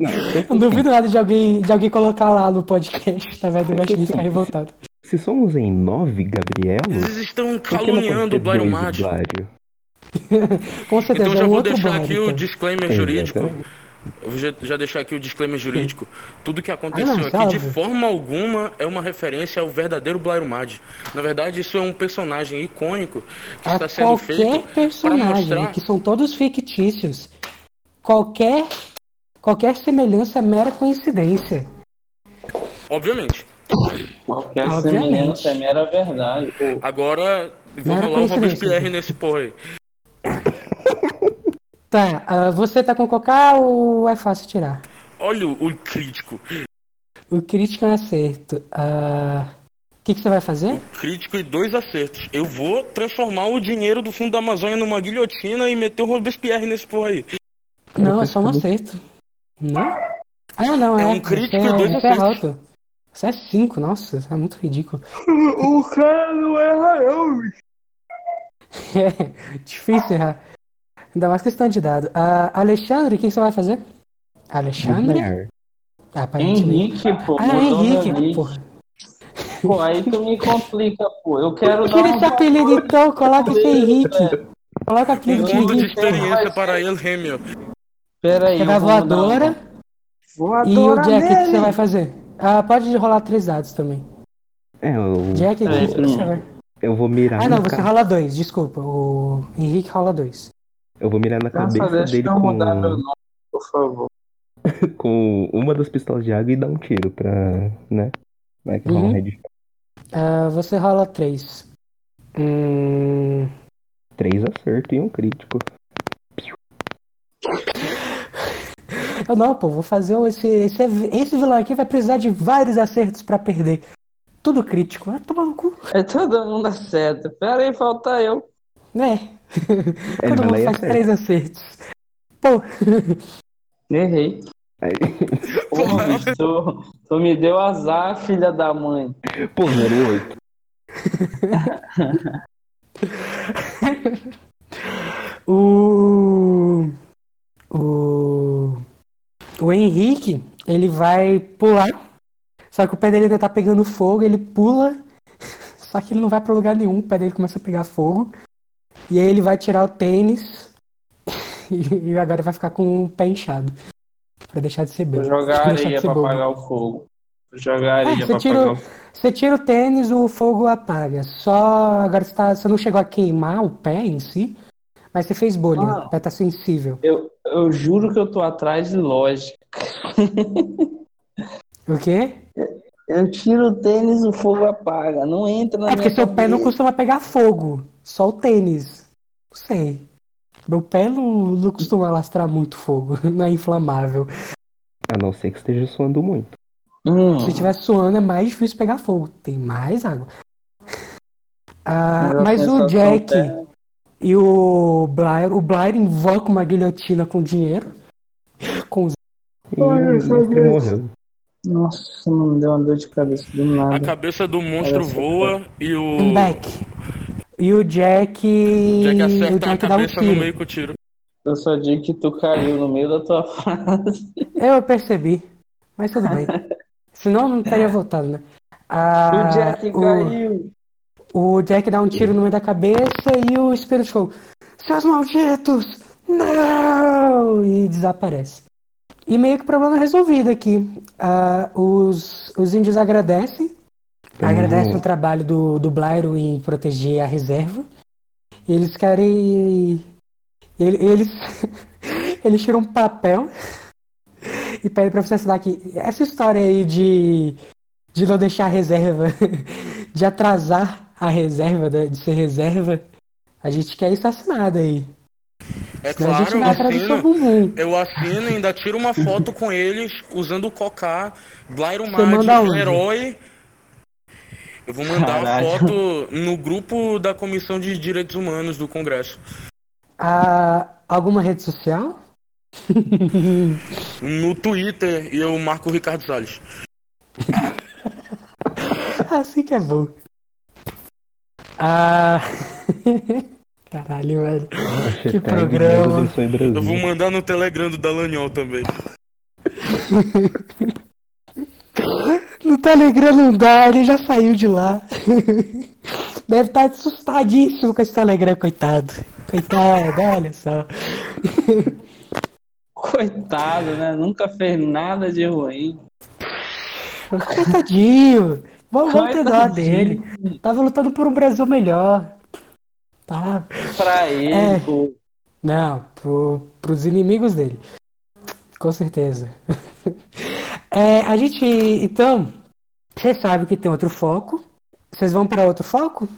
Não, Não duvido nada de alguém, de alguém colocar lá no podcast Caverna do Guaxinim e ficar revoltado. Se somos em nove Gabrielos, Eles estão caluniando o Blairo. Blário? Com certeza, Então já é um vou outro deixar aqui o então. disclaimer Exatamente. jurídico. Eu vou já, já deixar aqui o disclaimer jurídico. Tudo que aconteceu Ah, aqui de forma alguma é uma referência ao verdadeiro Blairo Mad. Na verdade, isso é um personagem icônico que A está sendo qualquer feito para personagem, mostrar. que são todos fictícios. Qualquer, qualquer semelhança é mera coincidência. Obviamente. Qualquer Obviamente. semelhança é mera verdade. Agora, vou Mera rolar o coincidência. Robespierre nesse porra aí. Tá, ah, você tá com cocar ou é fácil tirar? Olha o, o crítico. O crítico é um acerto. Ah, O que, que você vai fazer? Crítico e dois acertos. Eu vou transformar o dinheiro do fundo da Amazônia numa guilhotina e meter o Robespierre nesse porra aí. Não, é só um acerto. Não? Ah, não, é. É um crítico Você e dois é, você é acertos. alto. Você é 5, nossa, isso é muito ridículo. O cara não erra, não. É difícil errar. Ainda mais questão de dado. Ah, Alexandre, o que, você vai fazer? Alexandre? Ah. Henrique, pô. Ah, Henrique, Henrique. porra. Pô, aí tu me complica, pô. Eu quero dar Tira esse apelido então, coloca esse Henrique. velho. Coloca o apelido de mundo de Henrique. experiência para ele, Hamil. Pera aí. Vou mudar voadora. uma. E o Voadora Jack, o que você vai fazer? Ah, pode rolar três dados também. É, eu, Jack, o que você vai? eu vou mirar Ah, não, você rola dois, desculpa. O Henrique rola dois. Eu vou mirar na Nossa, cabeça dele com, mudar meu nome, por favor. com uma das pistolas de água e dar um tiro pra. né? Vai que rola um Uhum. headshot. Ah, você rola três. Hum... Três acertos e um crítico. Eu não, pô, vou fazer um- esse, esse. Esse vilão aqui vai precisar de vários acertos pra perder. Tudo crítico. Vai tomar no cu. É todo mundo acerta. Pera aí, falta eu. Né? Todo mundo e faz acerta. três acertos. Pô, Errei. Aí- Porra, tu, tu me deu azar, filha da mãe. Pô, 08. o. O. O Henrique, ele vai pular. Só que o pé dele ainda tá pegando fogo, ele pula. Só que ele não vai pra lugar nenhum, o pé dele começa a pegar fogo. E aí ele vai tirar o tênis. E agora vai ficar com o pé inchado. Pra deixar de ser Vou bem. jogar areia ser pra bobo. apagar o fogo. Jogar Ah, areia você pra tira, apagar o o- fogo. você tira o tênis, o fogo apaga. Só agora você, tá, você não chegou a queimar o pé em si, mas você fez bolha. Ah. O pé tá sensível. Eu, eu juro que eu tô atrás de lógica. O quê? Eu tiro o tênis, o fogo apaga. Não entra na É porque minha seu pé não cabeça. costuma pegar fogo, só o tênis. Não sei. Meu pé não, não costuma alastrar muito fogo, não é inflamável. A não ser que esteja suando muito. Hum, Se estiver suando é mais difícil pegar fogo, tem mais água. Ah, mas o Jack é- e o Blair, o Blair invoca uma guilhotina com dinheiro. Com os... E o mestre morreu. Nossa, não me deu uma dor de cabeça do A nada. cabeça do monstro Parece- voa e o back. E o Jack. Jack o acerta a Jack dá um cabeça no tiro. meio com o tiro. Eu só digo que tu caiu no meio da tua frase. Eu percebi. Mas tudo bem. Senão não teria voltado, né? Ah, o Jack o- caiu. O Jack dá um tiro no meio da cabeça e o espírito ficou, seus malditos, não! E desaparece. E meio que problema resolvido aqui. Ah, os, os índios agradecem, Então, agradecem o trabalho do, do Blairo em proteger a reserva. E eles querem. ele- Eles, eles tiram um papel e pedem pra você assinar aqui. Essa história aí de, de não deixar a reserva, de atrasar a reserva, né, de ser reserva, a gente quer isso assinado aí. É Senão a gente claro, eu vai atrás do seu assino. bumbum. Eu assino e ainda tiro uma foto com eles usando o Cocá, Mad, onde? herói. Eu vou mandar a Caralho. foto no grupo da Comissão de Direitos Humanos do Congresso. Ah, alguma rede social? No Twitter e eu marco o Ricardo Salles. assim que é bom. Ah. Caralho, velho. hashtag programa. Deus abençoe Brasil. Eu vou mandar no Telegram do Dallagnol também. No Telegram não dá, ele já saiu de lá. Deve estar assustadíssimo com esse Telegram, coitado. Coitado, olha só. Coitado, né? Nunca fez nada de ruim. Coitadinho. Vamos, vamos ter dó dele. Tava lutando por um Brasil melhor. Tá. Pra ele, É. pô. Não, pro, pros inimigos dele. Com certeza. É, a gente. Então, vocês sabem que tem outro foco. Vocês vão para outro foco?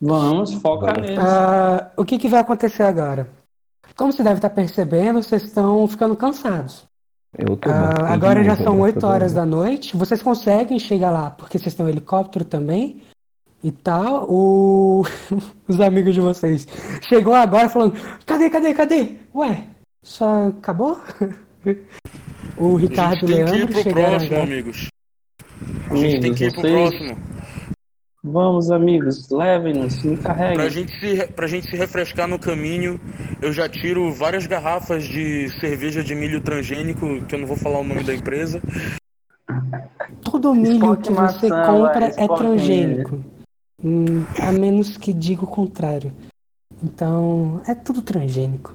Vamos, foca Vamos. nele. Ah, o que, que vai acontecer agora? Como você deve estar percebendo, vocês estão ficando cansados. Eu tô Ah, agora já são 8 graças a horas da noite. Vocês conseguem chegar lá porque vocês têm um helicóptero também e tal. O... Os amigos de vocês chegou agora falando: cadê, cadê, cadê? Ué, só acabou? O A Ricardo gente e tem o que ir Leandro pro chegaram próximo, agora. amigos. A gente tem que ir pro Amigos, próximo. Vamos, amigos, levem-nos, me Pra carreguem. gente, se, pra gente se refrescar no caminho, eu já tiro várias garrafas de cerveja de milho transgênico, que eu não vou falar o nome da empresa. Todo milho Esporte que você maçã, compra é transgênico. Hum, a menos que diga o contrário. Então, é tudo transgênico.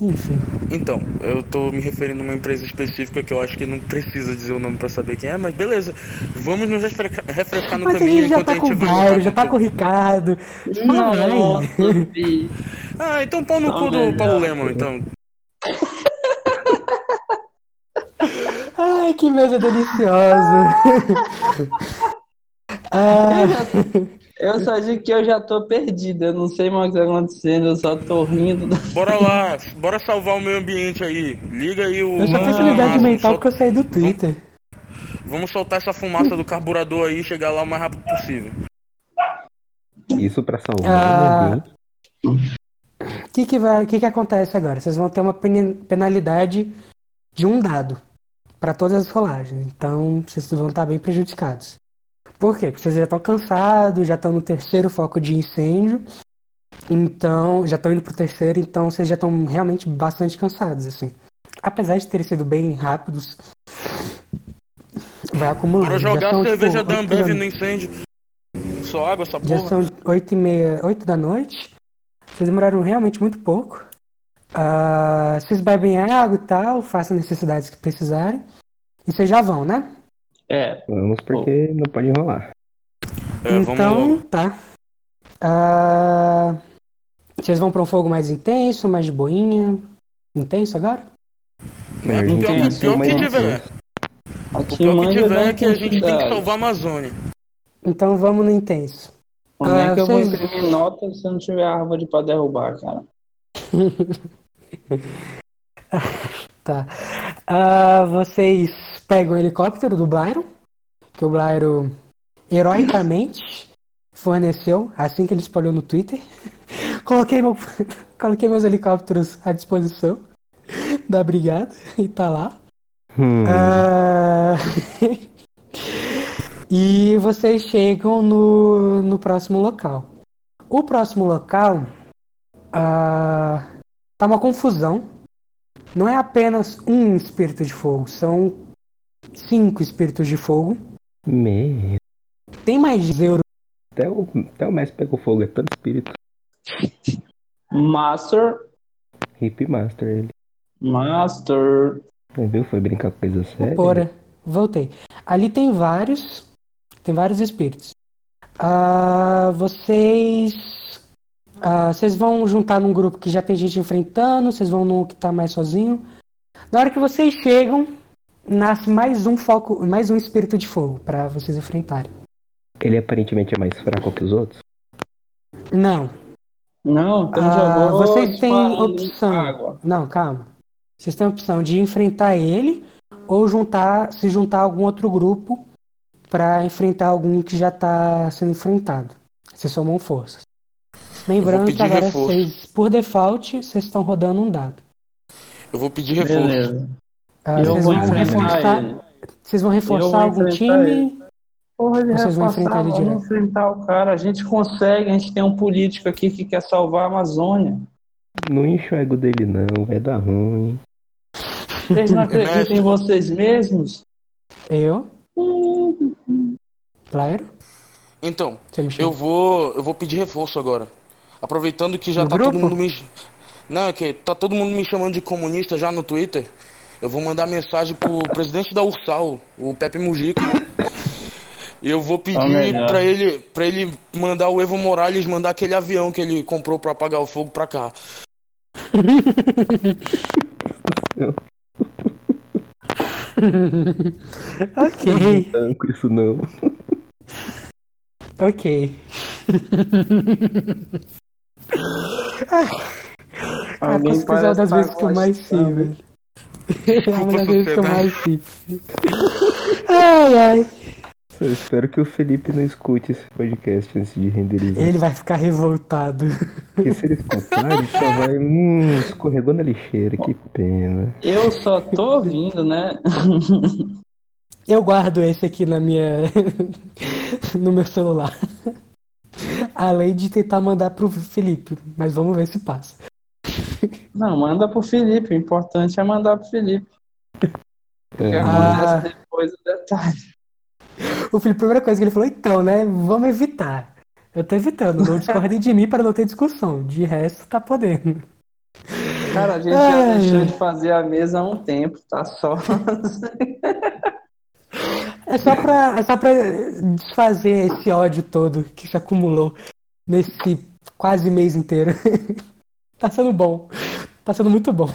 Enfim. Então, eu tô me referindo a uma empresa específica que eu acho que não precisa dizer o nome pra saber quem é, mas beleza. Vamos nos refrescar, refrescar no Mas a caminho gente já enquanto tá a com gente o lutar já tá com o Ricardo. Nossa, filho. Ah, então pau no Não, cu do melhor. Paulo Lemon, então. Ai, que mesa deliciosa. ah, Eu só digo que eu já tô perdido, eu não sei mais o que tá acontecendo, eu só tô rindo. Bora lá, bora salvar o meio ambiente aí. Liga aí o. eu só tenho vamos- sanidade vamos mental sol- porque eu saí do Twitter. Vamos soltar essa fumaça do carburador aí e chegar lá o mais rápido possível. Isso pra salvar Ah. o ambiente. O que que, vai, que que acontece agora? Vocês vão ter uma penalidade de um dado para todas as rolagens. Então, vocês vão estar bem prejudicados. Por quê? Porque vocês já estão cansados, já estão no terceiro foco de incêndio. Então, já estão indo pro terceiro, então vocês já estão realmente bastante cansados, assim. Apesar de terem sido bem rápidos, vai acumulando. Já jogar são, a cerveja tipo, da Ambev no incêndio. Só água, essa Já porra. são oito e meia, oito da noite. Vocês demoraram realmente muito pouco. Ah, vocês bebem água e tal, façam necessidades que precisarem. E vocês já vão, né? É, Vamos porque não pode enrolar. É, então, tá. Ah, vocês vão pra um fogo mais intenso, mais de boinha? Intenso agora? É, O gente pior, pior que tiver. O pior que tiver é que a gente tem que salvar a Amazônia. Então vamos no intenso. Como é Ah, que eu vou imprimir nota se eu não tiver árvore pra derrubar, cara? Tá. Ah, vocês pegam o helicóptero do Blairo, que o Blairo heroicamente forneceu assim que ele espalhou no Twitter. Coloquei, meu, coloquei meus helicópteros à disposição da brigada e tá lá. Hum, Ah, e vocês chegam no, no próximo local. O próximo local ah, tá uma confusão. Não é apenas um espírito de fogo, são cinco espíritos de fogo. Me... Tem mais zero. Até o, até o mestre pegou fogo, é tanto espírito. Master. Hip Master ele. Master. Viu? Foi brincar com coisa séria. Bora. Voltei. Ali tem vários. Tem vários espíritos. Ah, vocês. ah, vocês vão juntar num grupo que já tem gente enfrentando, vocês vão num que tá mais sozinho. Na hora que vocês chegam, nasce mais um foco, mais um espírito de fogo pra vocês enfrentarem. Ele aparentemente é mais fraco que os outros. Não. Não, então Ah, vocês têm opção. Água. Não, calma. Vocês têm a opção de enfrentar ele ou juntar, se juntar a algum outro grupo pra enfrentar algum que já tá sendo enfrentado. Vocês somam forças. Lembrando que agora reforço. vocês, por default, vocês estão rodando um dado. Eu vou pedir reforço. Beleza. Ah, vocês vão reforçar. Vocês vão reforçar vou algum time? Porra de Vocês vão enfrentar ele direto. enfrentar o cara. A gente consegue, a gente tem um político aqui que quer salvar a Amazônia. Não enxergo dele não, vai dar ruim. Vocês não acreditam em vocês mesmos? Eu? Claro. Então, me chama. eu vou, eu vou pedir reforço agora. Aproveitando que já No tá grupo? todo mundo me Não, é que tá todo mundo me chamando de comunista já no Twitter. Eu vou mandar mensagem pro presidente da Ursal, o Pepe Mujica. E eu vou Tá pedir pra ele, pra ele mandar o Evo Morales mandar aquele avião que ele comprou pra apagar o fogo pra cá. ok, Tanco isso não. ok. Ah, Alguém com é uma das vezes que eu mais sei, velho. Eu sociedade. Ai, ai. Eu espero que o Felipe não escute esse podcast antes de renderizar. Ele vai ficar revoltado. Porque se ele escutar, ele só vai. Hum, escorregou na lixeira, que pena. Eu só tô ouvindo, né? Eu guardo esse aqui na minha. no meu celular. Além de tentar mandar pro Felipe. Mas vamos ver se passa. Não, manda pro Felipe. O importante é mandar pro Felipe. O que É, Ah. depois do detalhe. O Felipe, a primeira coisa que ele falou, então, né? Vamos evitar. Eu tô evitando, não discordem de mim para não ter discussão. De resto, tá podendo. Cara, a gente já Ai. deixou de fazer a mesa há um tempo, tá só. É só pra, é só pra desfazer esse ódio todo que se acumulou nesse quase mês inteiro. Tá sendo bom. Tá sendo muito bom.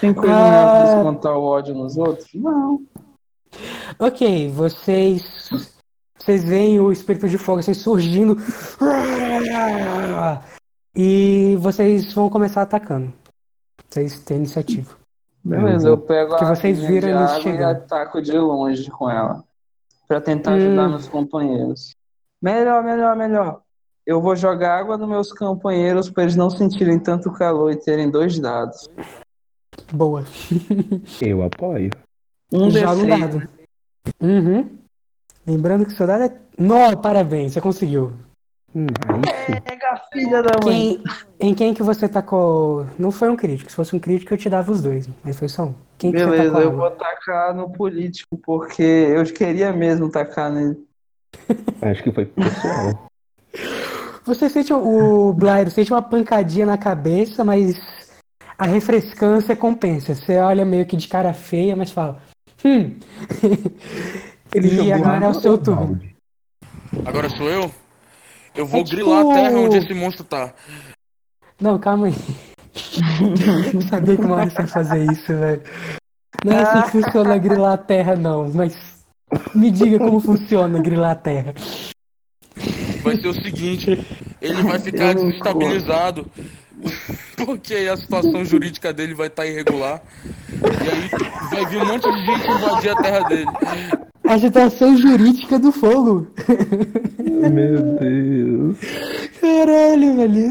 Tem coisa Ah. melhor que descontar o ódio nos outros? Não. Ok, vocês. Vocês veem o espírito de fogo assim surgindo. E vocês vão começar atacando. Vocês têm iniciativa. Beleza, eu pego Que a vocês viram de água e ataco de longe com ela. Pra tentar ajudar Hum. meus companheiros. Melhor, melhor, melhor. Eu vou jogar água nos meus companheiros pra eles não sentirem tanto calor e terem dois dados. Boa. Eu apoio. Um Joga um D6. dado. Uhum. Lembrando que seu dado é. Não, parabéns, você conseguiu. Nice. Pega, filha da mãe. Quem, em quem que você tacou? Não foi um crítico. Se fosse um crítico, eu te dava os dois. Mas foi só um. Quem que você Beleza, tacou? eu vou tacar no político, porque eu queria mesmo tacar nele. Acho que foi pessoal. Você sente o Blairo, sente uma pancadinha na cabeça, mas a refrescância compensa. Você olha meio que de cara feia, mas fala. Hum. Ele e agora é o seu turno. balde? Agora sou eu? Eu vou É tipo- grilar a terra onde esse monstro tá. Não, calma aí. Eu sabia que uma hora você ia fazer isso, velho. Não é assim que funciona grilar a terra, não. Mas me diga como funciona grilar a terra. Vai ser o seguinte, ele vai ficar desestabilizado. Porque a situação jurídica dele vai estar irregular. E aí vai vir um monte de gente invadir a terra dele. A situação jurídica do fogo. Meu Deus. Caralho, velho.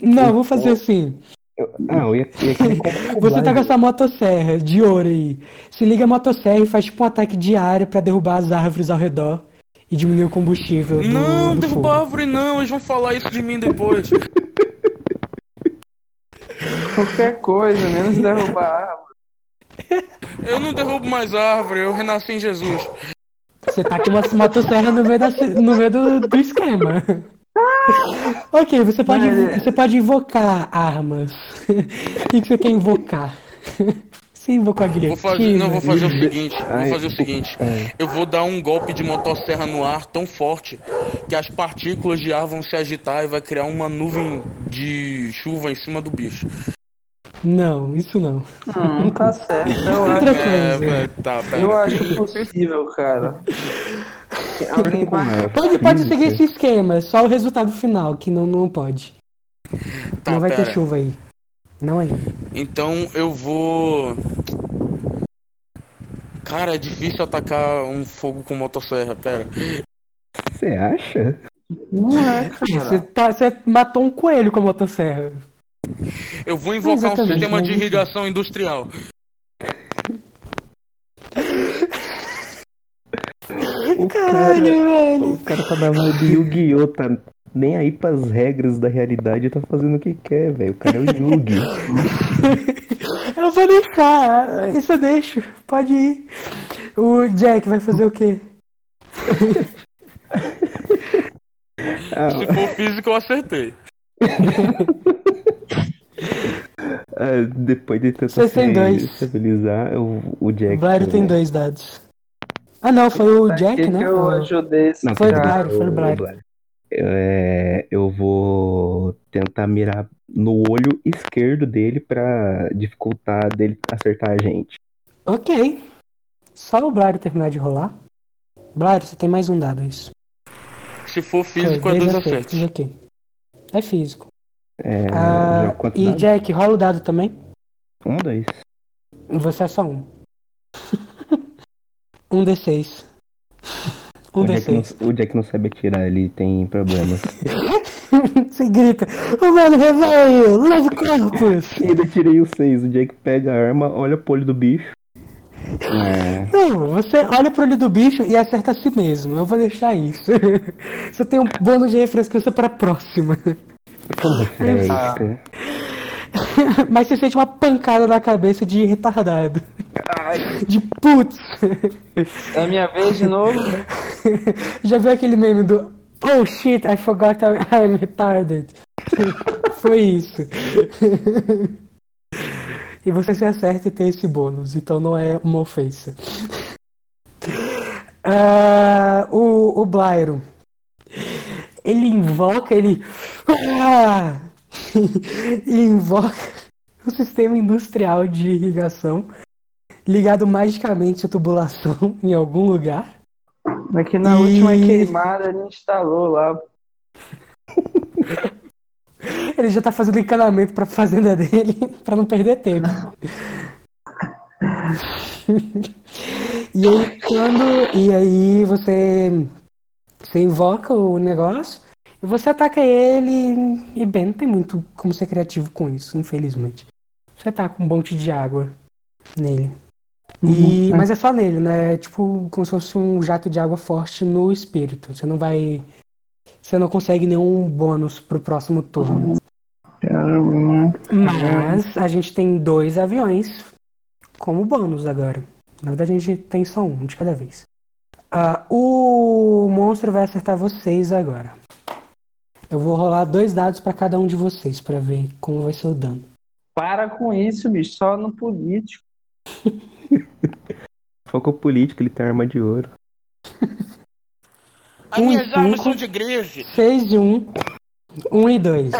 Não, vou fazer assim. Ah, eu ia, ia Você tá com essa motosserra de ouro aí. Se liga a motosserra e faz tipo um ataque diário pra derrubar as árvores ao redor e diminuir o combustível. do- Não, do derrubar a árvore não, eles vão falar isso de mim depois. Qualquer coisa, menos derrubar a árvore. Eu não derrubo mais árvore, eu renasci em Jesus. Você tá com uma motosserra no meio, da, no meio do, do esquema. ok, você pode, você pode invocar armas. O que você quer invocar? Você invocou a Vou guilhotina. fazer, não, vou fazer o seguinte, vou Ai, fazer o seguinte. é. Eu vou dar um golpe de motosserra no ar tão forte que as partículas de ar vão se agitar e vai criar uma nuvem de chuva em cima do bicho. Não, isso não. Não, tá certo. Eu Outra acho, É, coisa. é, tá, pera. eu acho possível, cara. Alguém vai. Pode, pode seguir esse esquema, é só o resultado final, que não, não pode. Tá, não vai ter pera. chuva aí. Não é. Então eu vou. Cara, é difícil atacar um fogo com motosserra, pera. Você acha? Não é, Você, cara. tá- você matou um coelho com a motosserra. Eu vou invocar um sistema de mas- irrigação industrial. O Caralho, velho. O cara tá na vibe Yu-Gi-Oh! Tá nem aí pras regras da realidade, tá fazendo o que quer, velho. O cara é o Yugi. Eu vou deixar. Isso eu deixo. Pode ir. O Jack vai fazer o quê? Ah, Se for físico, eu acertei. ah, depois de tentar se dois. estabilizar, o, o Jack. O Blairo tem dois dados. Ah, não, foi o Jack, que né? que eu ajudei esse Não, Foi o? Blairo, foi o Blairo. É, eu vou tentar mirar no olho esquerdo dele pra dificultar dele acertar a gente. Ok. Só o Blairo terminar de rolar. Blairo, você tem mais um dado, isso. Se for físico, é Dois dois acertos, ok. É físico. É, Ah, e dá? Jack, rola o dado também. Um, dois. Você é só um. um D6. Um o, Jack D6. não, o Jack não sabe atirar, ele tem problemas. Você grita, o velho reveio, leve corpos! E ainda tirei o seis. O Jack pega a arma, olha pro olho do bicho. É, Não, você olha pro olho do bicho e acerta a si mesmo. Eu vou deixar isso. Você tem um bônus de refrescância pra próxima. como fresca. Mas você sente uma pancada na cabeça de retardado. De putz! É minha vez de novo? Já viu aquele meme do Oh shit, I forgot I'm retarded. Foi isso. E você se acerta e tem esse bônus, então não é uma ofensa. Ah, o, o Blairo. Ele invoca, ele. Ah! Ele invoca o sistema industrial de irrigação ligado magicamente à tubulação em algum lugar. É que na E- última queimada gente instalou lá. Ele já tá fazendo encanamento pra fazenda dele pra não perder tempo. e aí quando. E aí você. Você invoca o negócio e você ataca ele. E bem, não tem muito como ser criativo com isso, infelizmente. Você com um monte de água nele. E, mas é só nele, né? É tipo como se fosse um jato de água forte no espírito. Você não vai. Você não consegue nenhum bônus pro próximo turno. Mas a gente tem dois aviões como bônus agora. Na verdade, a gente tem só um de cada vez. Ah, o monstro vai acertar vocês agora. Eu vou rolar dois dados pra cada um de vocês pra ver como vai ser o dano. Para com isso, bicho. Só no político. Foco político, ele tem arma de ouro. As Um e minhas armas cinco. são de grife. 6 e 1. Um, 1 um e 2. uh,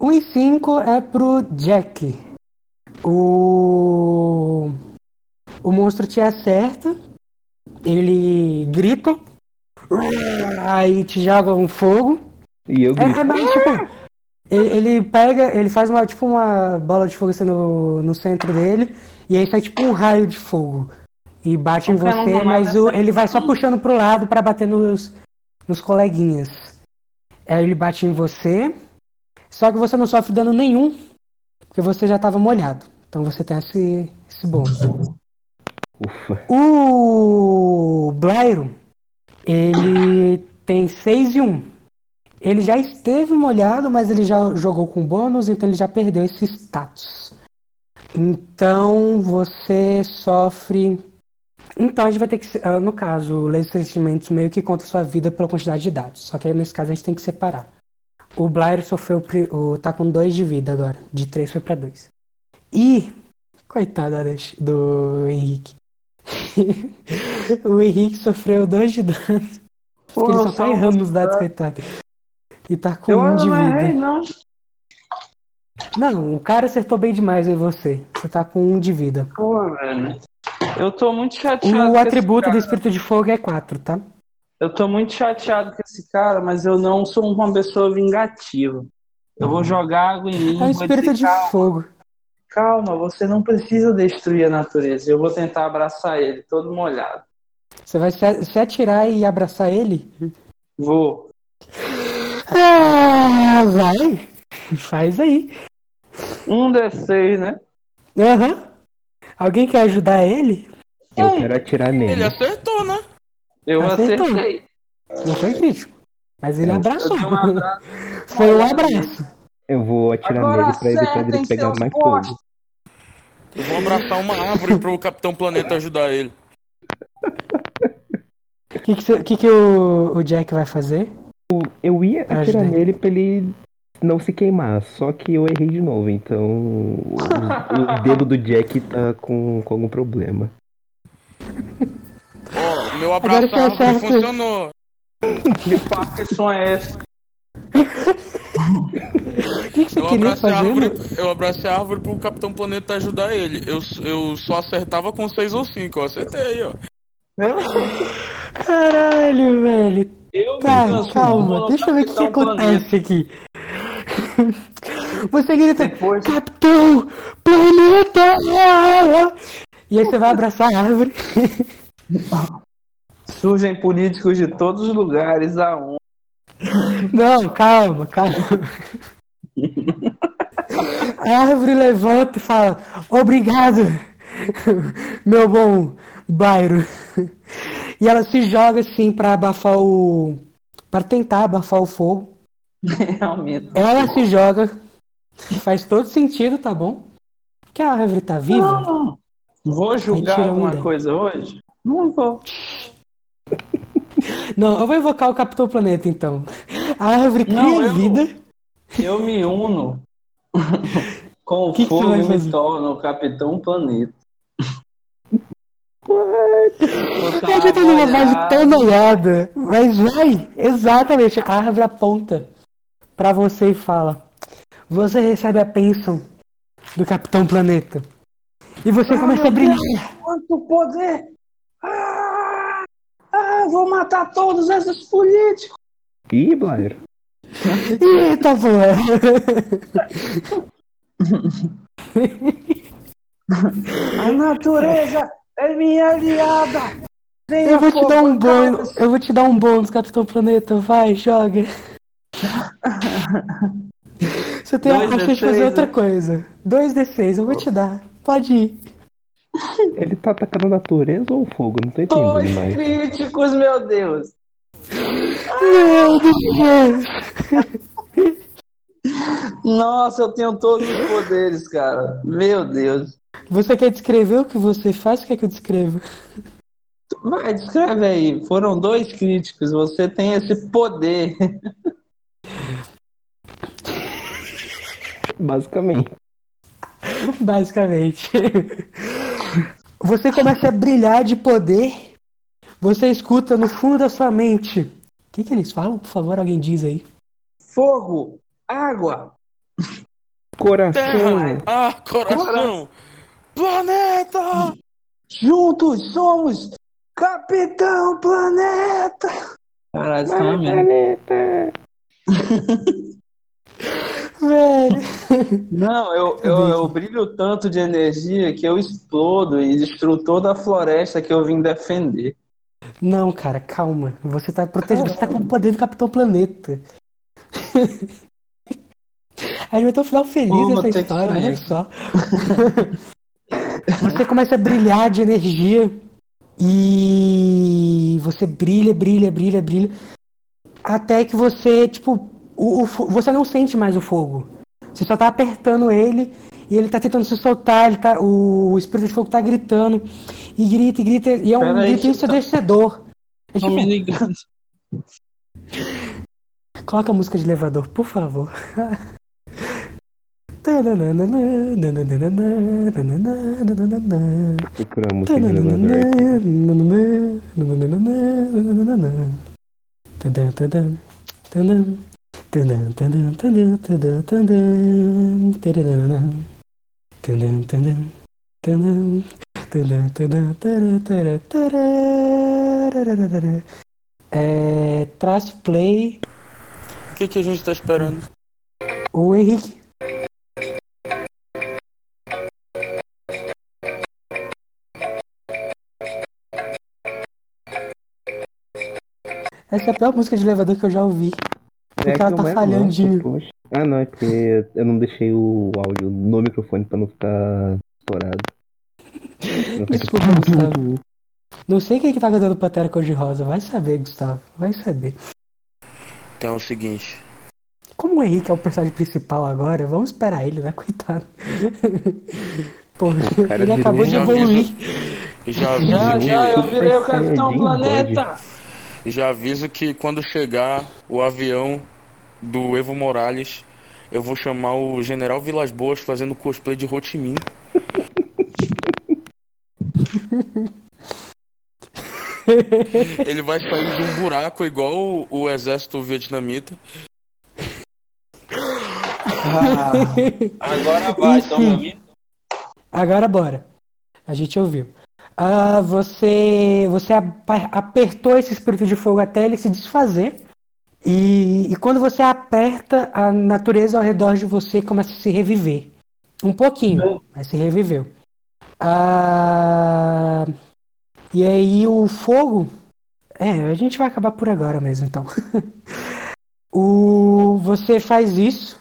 1 e 5 é pro Jack. O. O monstro te acerta. Ele grita. Aí te joga um fogo. E eu É, grito. é mais tipo. Ele, ele pega, ele faz uma, tipo uma bola de fogo assim no, no centro dele. E aí sai tipo um raio de fogo. E bate em Então, você, não mas o, ele vai só puxando pro lado pra bater nos, nos coleguinhas. Aí ele bate em você. Só que você não sofre dano nenhum. Porque você já tava molhado. Então você tem esse, esse bônus. Ufa. O Blairo, ele tem 6 e 1. Ele já esteve molhado, mas ele já jogou com bônus, então ele já perdeu esse status. Então você sofre. Então a gente vai ter que. ah, No caso, leis e sentimentos meio que conta sua vida pela quantidade de dados. Só que aí nesse caso a gente tem que separar. O Blair sofreu. o- tá com 2 de vida agora. De 3 foi pra 2. E. Coitado do Henrique. o Henrique sofreu 2 de dano. Ele só tá errando nos dados, coitado. E tá com Eu 1 de não errei, vida. não. Não, o cara acertou bem demais em você. Você tá com 1 de vida. Pô, velho. Eu tô muito chateado. O com esse atributo do espírito de fogo é 4, tá? Eu tô muito chateado com esse cara, mas eu não sou uma pessoa vingativa. Eu vou jogar água em mim. É um espírito de fogo. Calma, você não precisa destruir a natureza. Eu vou tentar abraçar ele, todo molhado. Você vai se, se atirar e abraçar ele? Vou. Ah, vai. Faz aí. Um D6, né? Aham. Alguém quer ajudar ele? Eu quero atirar Ele nele. acertou, né? Eu Acertou. acertei. Não foi crítico. Mas ele abraçou. Um abraço. Foi um abraço. Eu vou atirar Agora nele pra evitar acertem dele pegar mais fogo. Eu vou abraçar uma árvore pro Capitão Planeta ajudar ele. O que, que, que, que o, o Jack vai fazer? Eu ia atirar Ajudei. nele pra ele não se queimar, só que eu errei de novo, então o, o dedo do Jack tá com, com algum problema. Ó, meu abraço funcionou. Que Parkinson é esse? O que, que você Eu queria abracei, a fazer? árvore, eu abracei a árvore pro Capitão Planeta ajudar ele. Eu, eu só acertava com 6 ou 5, eu acertei, ó. Caralho, velho. Eu Tá, calma. Deixa eu ver o que, que acontece aqui. Você grita, Depois- Capitão Planeta! E aí você vai abraçar a árvore. Surgem políticos de todos os lugares aonde. Não, calma, calma. A árvore levanta e fala: Obrigado, meu bom bairro. E ela se joga assim pra abafar o. para tentar abafar o fogo. Realmente. Ela se joga. Faz todo sentido, tá bom? Que a árvore tá viva. Não. Vou julgar um alguma coisa hoje? Não vou. Não, eu vou invocar o Capitão Planeta então. A árvore cria Não, eu- vida. Eu me uno com o Que que fogo vai e me torno o Capitão Planeta. Eu já tô numa vibe tão noiada. Mas vai, exatamente. A árvore aponta pra você e fala: Você recebe a bênção do Capitão Planeta. E você começa a brilhar. Quanto poder! Ah, ah, vou matar todos esses políticos! Ih, Blair. Eita, porra! A natureza é minha aliada! Venha, Eu vou te dar um bônus. Eu vou te dar um bônus, Capitão Planeta. Vai, joga. Você tem a Dois chance de fazer D6, outra né? coisa. 2D6, eu vou te dar. Pode ir. Ele tá atacando a natureza ou o fogo? Não tô Dois entendendo mais. críticos, meu Deus! Meu Deus! Nossa, eu tenho todos os poderes, cara. Meu Deus. Você quer descrever o que você faz? O que é que eu descrevo? Vai, descreve aí. Foram dois críticos. Você tem esse poder. Basicamente. Basicamente. Você começa a brilhar de poder. Você escuta no fundo da sua mente. O que, que eles falam? Por favor, alguém diz aí. Fogo, água, Coração. Terra, ah, coração, planeta! juntos somos Capitão Planeta. Caralho, isso uma merda. Velho. Não, eu, eu, eu brilho tanto de energia que eu explodo e destruo toda a floresta que eu vim defender. Não, cara, calma. Você tá protegido. Você tá com o poder do Capitão Planeta. A gente vai ter um final feliz Pô, nessa história, olha só. Você começa a brilhar de energia e você brilha, brilha, brilha, brilha. até que você, tipo, o, o você não sente mais o fogo. Você só tá apertando ele e ele tá tentando se soltar, ele tá, o espírito de fogo tá gritando e grita e grita e é um Pera grito tá- ensurdecedor. É Tô me ligando. coloca a música de elevador, por favor. Procura a música de elevador. É, trace play O que, que a gente tá esperando? o Henrique. Essa é a pior música de elevador que eu já ouvi. Porque É que ela tá é, falhandinho. nossa, poxa. Ah, não, é porque eu não deixei o áudio no microfone pra não ficar estourado. Não fica- Desculpa, Gustavo. Não sei quem que tá cantando Pantera Cor-de-Rosa. Vai saber, Gustavo. Vai saber. Então é o seguinte. Como o Henrique é o personagem principal agora, vamos esperar ele, né? Coitado. Porra, cara ele acabou de evoluir. já aviso Já, já, eu virei o Capitão Planeta. já aviso que quando chegar o avião do Evo Morales, eu vou chamar o General Vilas Boas fazendo cosplay de Minh. Ele vai sair de um buraco igual o, o exército vietnamita. Ah, agora vai? Agora bora. A gente ouviu. Ah, você você apertou esse espírito de fogo até ele se desfazer. E, e quando você aperta, a natureza ao redor de você começa a se reviver. Um pouquinho, mas se reviveu. Ah, e aí o fogo. É, a gente vai acabar por agora mesmo, então. o, você faz isso.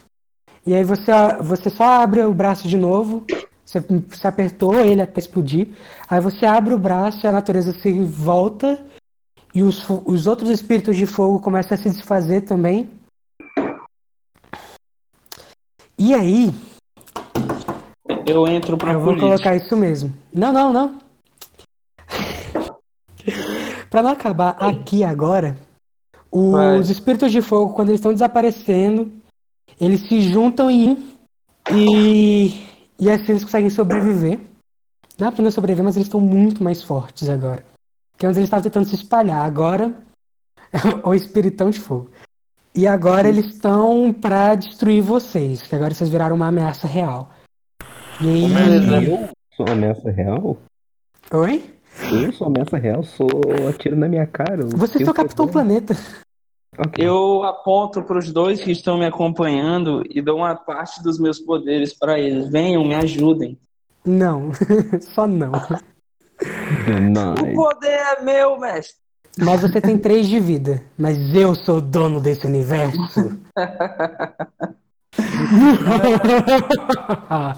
E aí você, você só abre o braço de novo. Você, você apertou ele até explodir. Aí você abre o braço e a natureza se volta. E os, os outros espíritos de fogo começam a se desfazer também. E aí, Eu entro pra eu vou política. colocar isso mesmo. Não, não, não. Pra não acabar aqui agora, os Vai. espíritos de fogo, quando eles estão desaparecendo, eles se juntam em um e, e assim eles conseguem sobreviver. Não apenas sobreviver, mas eles estão muito mais fortes agora. Porque antes eles estavam tentando se espalhar, agora é o espiritão de fogo. E agora eles estão pra destruir vocês, que agora vocês viraram uma ameaça real. E aí... Eu sou ameaça real? Oi? Eu sou ameaça real, sou atiro na minha cara. Você tenho é o. Planeta. Ok. Eu aponto pros dois que estão me acompanhando e dou uma parte dos meus poderes pra eles. Venham, me ajudem. Não, só não. O Denied. poder é meu, mestre. Mas você tem três de vida. Mas eu sou o dono desse universo.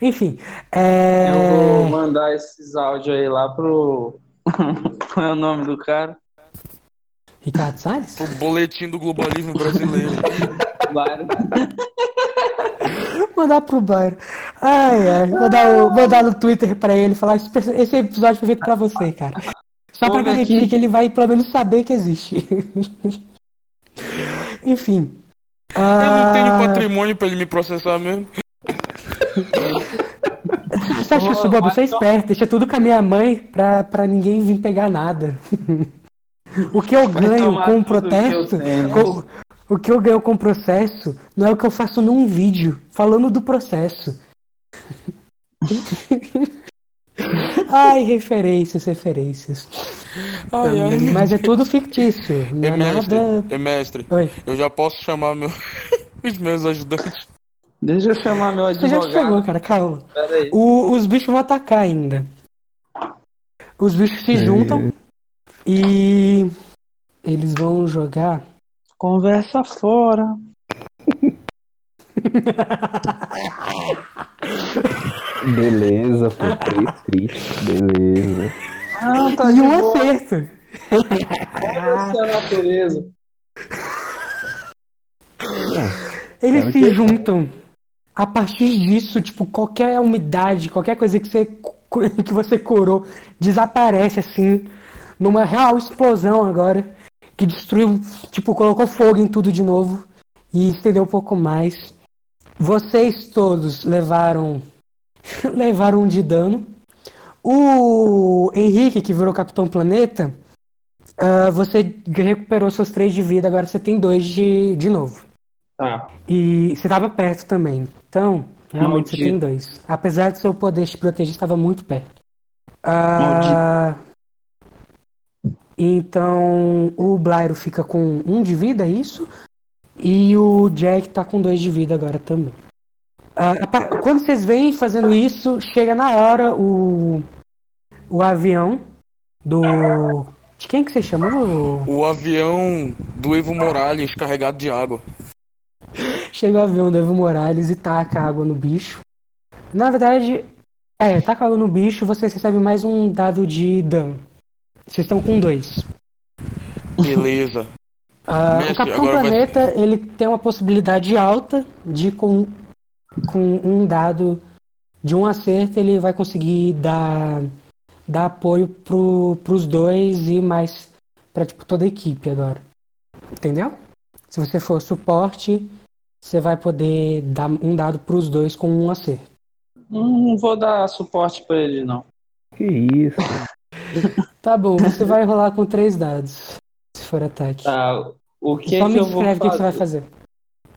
Enfim, é... Eu vou mandar esses áudios aí lá pro. Qual é o nome do cara? Ricardo Salles? O boletim do globalismo brasileiro. Claro. Mandar pro Bairro. Ai, ai. Mandar, o- mandar no Twitter pra ele falar: esse, episódio foi feito pra você, cara. Só pra garantir aqui. que ele vai pelo menos saber que existe. Enfim. Eu não tenho Ah, patrimônio pra ele me processar mesmo. Você acha que eu sou bobo? Eu sou esperto, deixa tudo com a minha mãe pra, pra ninguém vir pegar nada. O que eu ganho com o protesto, com- o que eu ganho com o processo, não é o que eu faço num vídeo falando do processo. Ai, referências, referências. Ai, ai. Mas é tudo fictício, não É mestre, nada. mestre. Oi. Eu já posso chamar meu- os meus ajudantes. Deixa eu chamar meu Você já advogado. chegou, cara, calma. O- os bichos vão atacar ainda. Os bichos se juntam e eles vão jogar. Conversa fora. Beleza, pô, três tristes, beleza. Ah, tá e de um boa. acerto. Essa é a natureza. Eles se que- juntam. A partir disso, tipo, qualquer umidade, qualquer coisa que você, que você curou, desaparece assim, numa real explosão agora, que destruiu, tipo, colocou fogo em tudo de novo e estendeu um pouco mais. Vocês todos levaram levaram um de dano. O Henrique, que virou Capitão Planeta, ah, você recuperou seus três de vida, agora você tem dois de, de novo. Tá. E você estava perto também. Então, realmente você Maldito. tem dois. Apesar do seu poder te proteger, estava muito perto. Ah, então, o Blairo fica com um de vida, é isso? E o Jack tá com dois de vida agora também. Pa- quando vocês vêm fazendo isso, chega na hora o, o avião do. De quem que você chamou? O avião do Evo Morales carregado de água. Chega o avião do Evo Morales e taca água no bicho. Na verdade, é, taca água no bicho, você recebe mais um dado de dano. Vocês estão com dois. Beleza. Ah, Mestre, o Capitão agora vai- Planeta, ele tem uma possibilidade alta de com, com um dado de um acerto, ele vai conseguir dar, dar apoio pro, pros dois e mais pra tipo, toda a equipe agora. Entendeu? Se você for suporte, você vai poder dar um dado pros dois com um acerto. Não vou dar suporte pra ele, não. Que isso? Tá bom, você vai rolar com três dados. Se for ataque. Tá. O que, Só que me eu vou descreve o que que você vai fazer? fazer.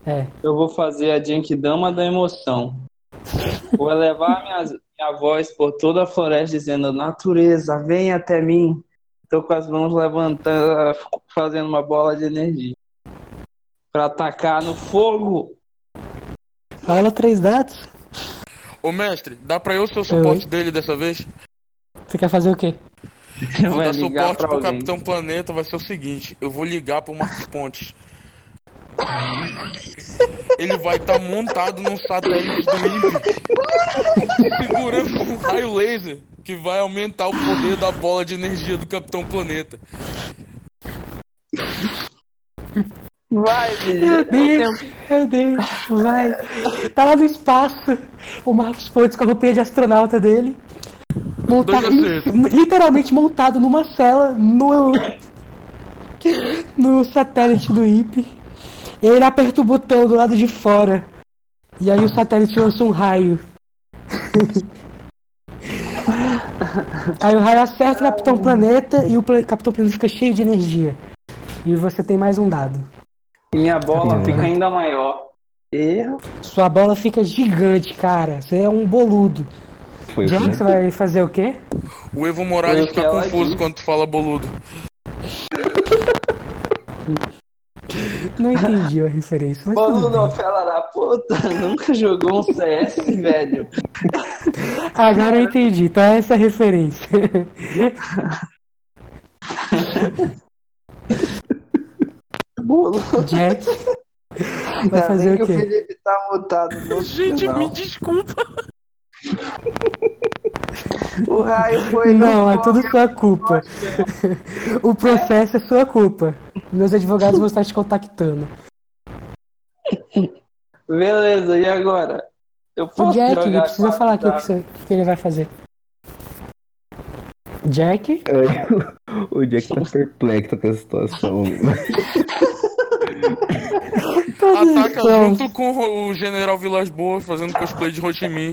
É. Eu vou fazer a Genkidama da emoção. Vou elevar minha, minha voz por toda a floresta dizendo: Natureza, vem até mim. Tô com as mãos levantando, fazendo uma bola de energia. Pra atacar no fogo. Rola três dados. Ô mestre, dá pra eu ser o suporte dele dessa vez? Você quer fazer o quê? Eu vou Vai dar ligar suporte pro alguém. Capitão Planeta, vai ser o seguinte, eu vou ligar pro Marcos Pontes. Ele vai estar montado num satélite do INPE, segurando um raio laser que vai aumentar o poder da bola de energia do Capitão Planeta. Vai, Meu Deus, meu Deus, vai. Tá lá no espaço. O Marcos Pontes com a roupinha de astronauta dele. Montado, literalmente montado numa cela no, no satélite do IP. Ele aperta o botão do lado de fora. E aí o satélite lança um raio. aí o raio acerta o Capitão Planeta e o Capitão Planeta fica cheio de energia. E você tem mais um dado. Minha bola Uhum. fica ainda maior. Erro. Sua bola fica gigante, cara. Você é um boludo. Foi o você vai fazer o quê? O Evo Morales o fica confuso disse. quando tu fala boludo. Não entendi a referência, mas Boludo, bem. fela da puta. Nunca jogou um CS, velho. Agora eu entendi, então é essa a referência. Boludo. Jack vai fazer que o o quê? Felipe tá mutado. Gente, final. me desculpa. O raio foi. Não, é tudo sua culpa. O processo é sua culpa. Meus advogados vão estar te contactando. Beleza, e agora? Eu O posso Jack, ele precisa falar o que, que, dados? você- que ele vai fazer. Jack? O Jack tá perplexo com a situação. Ataca junto com o General Vilas Boas fazendo cosplay de Minh.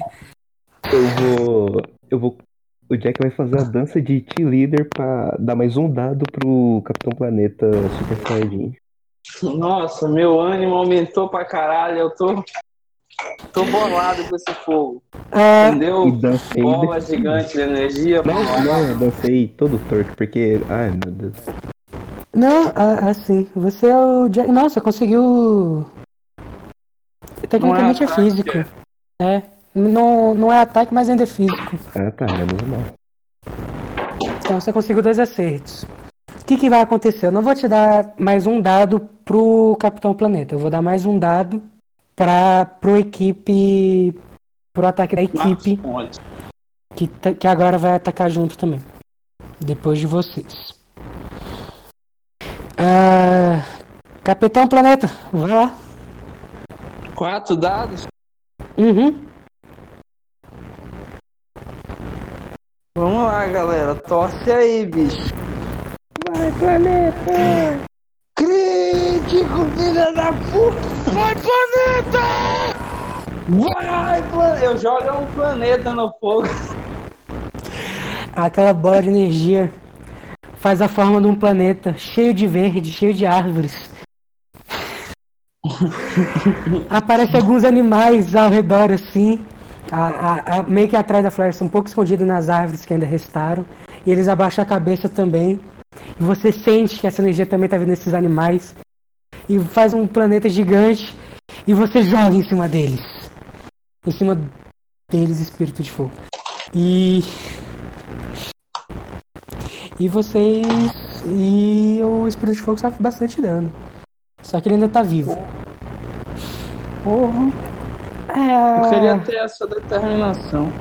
Eu vou. Eu vou. O Jack vai fazer a dança de Team Leader pra dar mais um dado pro Capitão Planeta Super Saiyajin. Nossa, meu ânimo aumentou pra caralho. Eu tô. Tô bolado com esse fogo. É, Entendeu? E dancei. Bola gigante de energia. Não, não, eu dancei todo torto, porque. Ai meu Deus. não, ah, assim, você é o Jack. Nossa, conseguiu. Tecnicamente é ataque, físico. É. Não, não é ataque, mas ainda é físico. Ah tá, é normal. Então você conseguiu dois acertos. O que, que vai acontecer? Eu não vou te dar mais um dado pro Capitão Planeta. Eu vou dar mais um dado para pro equipe. pro ataque da equipe que, tá- que agora vai atacar junto também. Depois de vocês. Ah, Capitão Planeta, vai lá. Quatro dados? Uhum. Vamos lá, galera. Torce aí, bicho. Vai, planeta! Crítico, filha da puta! Vai, planeta! Vai, planeta! Eu jogo um planeta no fogo. Aquela bola de energia faz a forma de um planeta cheio de verde, cheio de árvores. Aparecem alguns animais ao redor assim, a- a- meio que atrás da floresta, um pouco escondido nas árvores que ainda restaram. E eles abaixam a cabeça também. E você sente que essa energia também está vindo desses animais. E faz um planeta gigante. E você joga em cima deles. Em cima deles, espírito de fogo. E. E vocês. E o espírito de fogo sofre bastante dano. Só que ele ainda tá vivo. Porra. É... Eu queria ter essa determinação.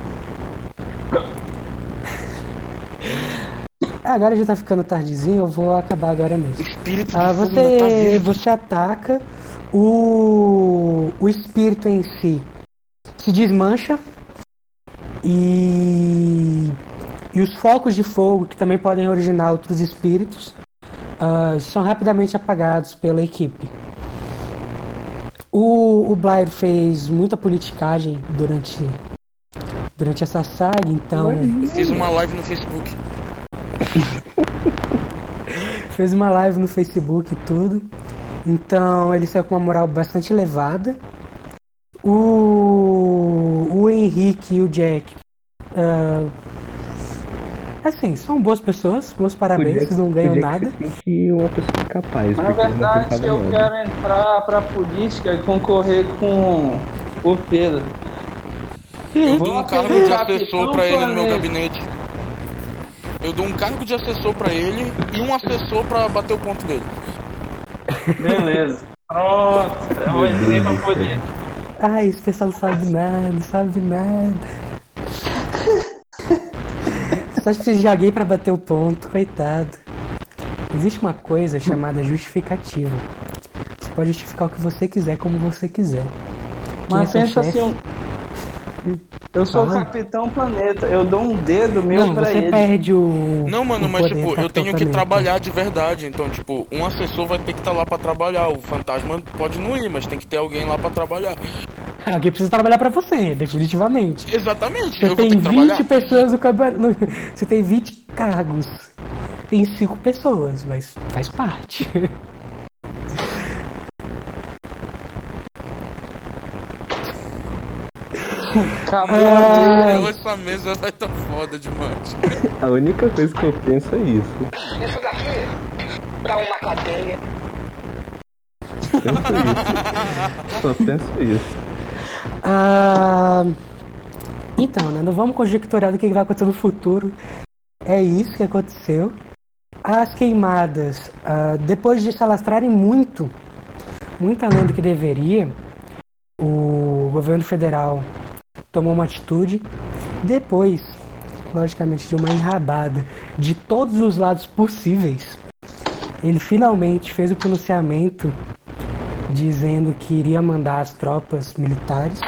Agora já tá ficando tardezinho, eu vou acabar agora mesmo. Espírito Ah, tá você, vivo. você ataca, o, o espírito em si se desmancha e, e os focos de fogo, que também podem originar outros espíritos, ah, são rapidamente apagados pela equipe. O, o Blair fez muita politicagem durante, durante essa saga, então Eu fiz uma live no Facebook. fez uma live no Facebook e tudo. Então ele saiu com uma moral bastante elevada. O, o Henrique e o Jack. ah, assim, são boas pessoas, meus parabéns, vocês não ganham nada. E uma pessoa capaz. Na verdade, eu nada. quero entrar pra política e concorrer com o Pedro. Eu dou um cargo de assessor pra ele no meu gabinete. Eu dou um cargo de assessor pra ele e um assessor pra bater o ponto dele. Beleza. Pronto. Eu vou entrar pra política. Ai, esse pessoal não sabe nada, não sabe nada. Só precisa de alguém pra bater o ponto, coitado. Existe uma coisa chamada justificativa. Você pode justificar o que você quiser, como você quiser. É Mas seu pensa chefe? assim, eu sou o. Capitão Planeta. Eu dou um dedo meu Não, pra você ele. perde o. Não, mano, o mas poder tipo, eu tenho que trabalhar de verdade. Então, tipo, um assessor vai ter que estar lá pra trabalhar. O fantasma pode não ir, mas tem que ter alguém lá pra trabalhar. Alguém precisa trabalhar pra você, definitivamente. Exatamente, Você eu vou tem ter que 20 trabalhar. pessoas no campeonato. Você tem 20 cargos. Tem 5 pessoas, mas faz parte. Acabou Ah, essa mesa vai tá foda demais. A única coisa que eu penso é isso. Isso daqui dá uma cadeia. Penso isso. Só penso isso. Ah, então, né? Não vamos conjecturar do que vai acontecer no futuro. É isso que aconteceu. As queimadas, ah, depois de se alastrarem muito, muito além do que deveria, o governo federal tomou uma atitude. Depois, logicamente, de uma enrabada de todos os lados possíveis, ele finalmente fez o pronunciamento dizendo que iria mandar as tropas militares,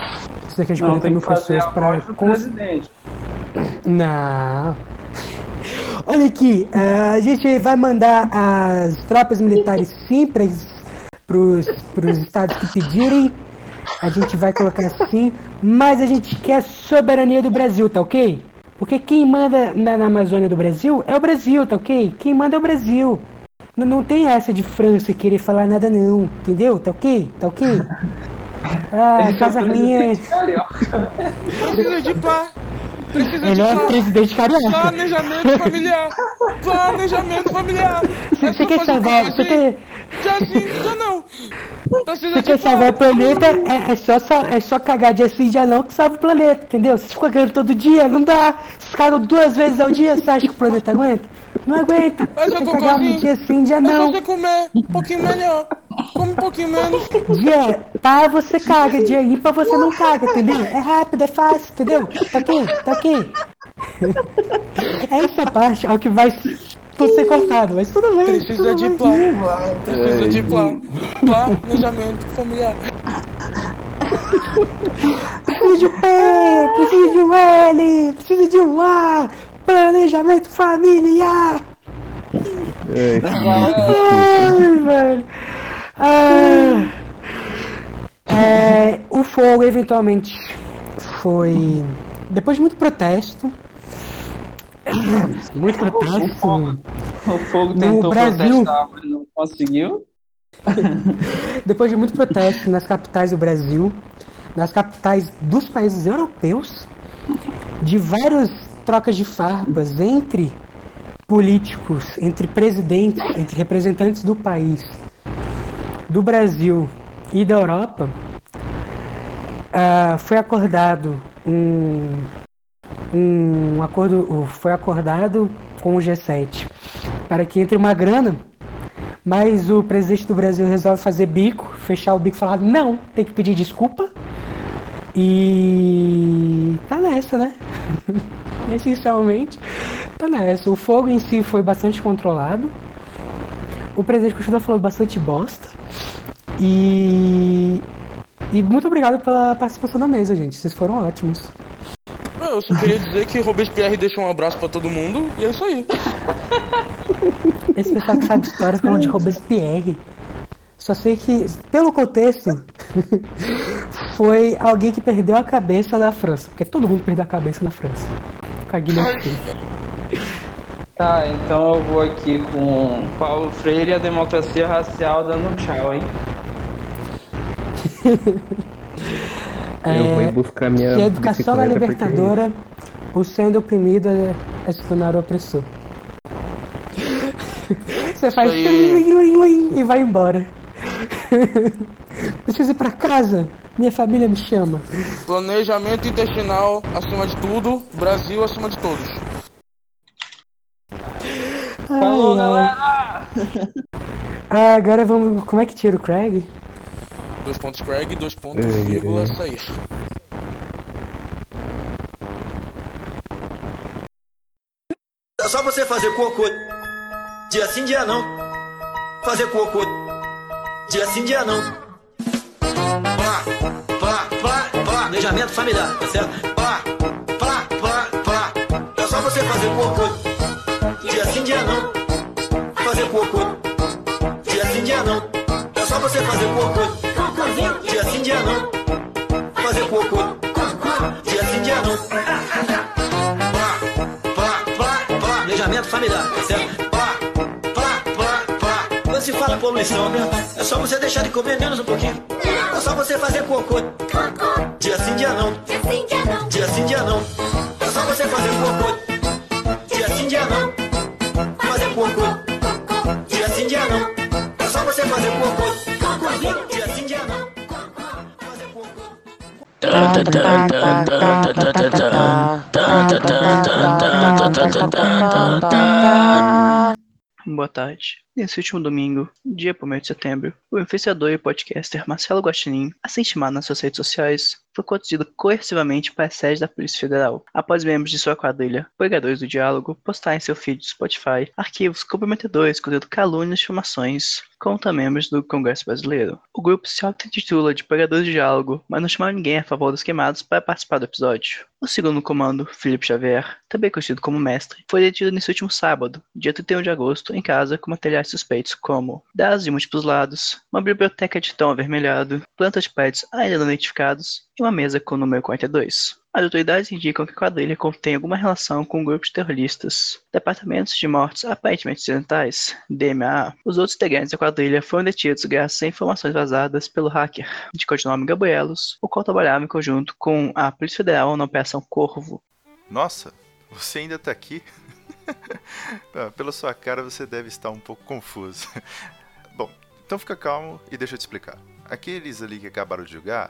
cerca de Não, 40 tem mil pessoas para não. Olha aqui, eh, a gente vai mandar as tropas militares sim para os estados que pedirem. A gente vai colocar assim, mas a gente quer soberania do Brasil, tá ok? Porque quem manda na, na Amazônia do Brasil é o Brasil, tá ok? Quem manda é o Brasil. Não, não tem essa de França querer falar nada não, entendeu? Tá ok? Tá ok? Ah, Casa Minha. Precisa de pá. Precisa Ele de presidente carioca. Planejamento familiar. Planejamento familiar. Você quer salvar, você quer, Já sim, já não. Precisa você quer salvar o planeta, é, é só, é só cagar dia sim, dia não, que salva o planeta, entendeu? Se fica ganhando todo dia, não dá. Se cagam duas vezes ao dia, você acha que o planeta aguenta? Não aguenta. Mas eu tô cagar um dia sim, dia É não. você comer um pouquinho melhor. Come um pouquinho menos. Dia pá, você caga, dia ímpar você não caga, entendeu? É rápido, é fácil, entendeu? Tá ok? Tá ok? Essa parte é o que vai ser cortado, mas tudo bem. Precisa tudo de bem. plano. Precisa de plano. Planejamento familiar. Preciso de um P, preciso de um L, preciso de um A. Planejamento familiar. É, Ai, velho. Ah, é, o fogo eventualmente foi. Depois de muito protesto. Muito protesto. O fogo No tentou Brasil. protestar, mas não conseguiu. Depois de muito protesto nas capitais do Brasil, nas capitais dos países europeus, de várias trocas de farpas entre políticos, entre presidentes, entre representantes do país, do Brasil e da Europa, ah, foi acordado um, um acordo, foi acordado com o G7 para que entre uma grana mas o presidente do Brasil resolve fazer bico, fechar o bico e falar, não, tem que pedir desculpa. E tá nessa, né? Essencialmente, tá nessa. O fogo em si foi bastante controlado. O presidente continua falando bastante bosta. E. E muito obrigado pela participação na mesa, gente. Vocês foram ótimos. Eu só queria dizer que Robespierre deixa um abraço pra todo mundo e é isso aí. Esse pessoal que sabe histórias falam de Robespierre. Só sei que, pelo contexto, foi alguém que perdeu a cabeça na França. Porque todo mundo perdeu a cabeça na França. Com a guilhotina. Tá, então eu vou aqui com Paulo Freire e a democracia racial dando tchau, hein? Eu vou ir buscar minha Se a educação é bicicleta porque- libertadora, o sendo oprimido é, é se tornar o opressor. Você faz e vai embora. Preciso ir pra casa. Minha família me chama. Planejamento intestinal acima de tudo, Brasil acima de todos. Falou, Ai, ai. galera! Ah, agora vamos. Como é que tira o Craig? Dois pontos Craig, dois pontos, Ei, vírgula, ei. sair. É só você fazer cocô dia sim, dia não. Fazer cocô dia sim, dia não. Plá, plá, plá, planejamento familiar, tá certo? Plá, plá, plá, plá. É só você fazer cocô dia sim, dia não. Fazer cocô dia sim, dia não. É só você fazer cocô dia sim, dia não. Fazer cocô dia sim, dia não. Plá, plá, plá, planejamento familiar, tá certo? Se fala poluição, né? É só você deixar de comer menos um pouquinho. É só você fazer cocô. Dia sim, dia não. Dia sim, dia não. É só você fazer cocô. Dia sim, dia não. Fazer cocô. Dia sim, dia não. É só você fazer cocô. Dia sim, dia não. Fazer cocô. Boa tarde. Nesse último domingo, dia 1 de setembro, o influenciador e podcaster Marcelo Guaxinim, assim chamado nas suas redes sociais, foi conduzido coercivamente para a sede da Polícia Federal, após membros de sua quadrilha, Pregadores do Diálogo, postar em seu feed do Spotify arquivos comprometedores contendo calúnias e difamações contra membros do Congresso Brasileiro. O grupo se auto-intitula de Pregadores do Diálogo, mas não chamaram ninguém a favor dos queimados para participar do episódio. O segundo comando, Felipe Xavier, também conhecido como Mestre, foi detido nesse último sábado, dia 31 de agosto, em casa com materiais suspeitos como dados de múltiplos lados, uma biblioteca de tom avermelhado, plantas de pets ainda não identificados e uma mesa com o número 42. As autoridades indicam que a quadrilha contém alguma relação com grupos terroristas. Departamentos de Mortes Aparentemente Ocidentais, DMA, os outros integrantes da quadrilha foram detidos graças a informações vazadas pelo hacker de codinome Gabrielos, o qual trabalhava em conjunto com a Polícia Federal na Operação Corvo. Nossa, você ainda tá aqui? Ah, Pela sua cara você deve estar um pouco confuso. Bom, então fica calmo e deixa eu te explicar. Aqueles ali que acabaram de jogar,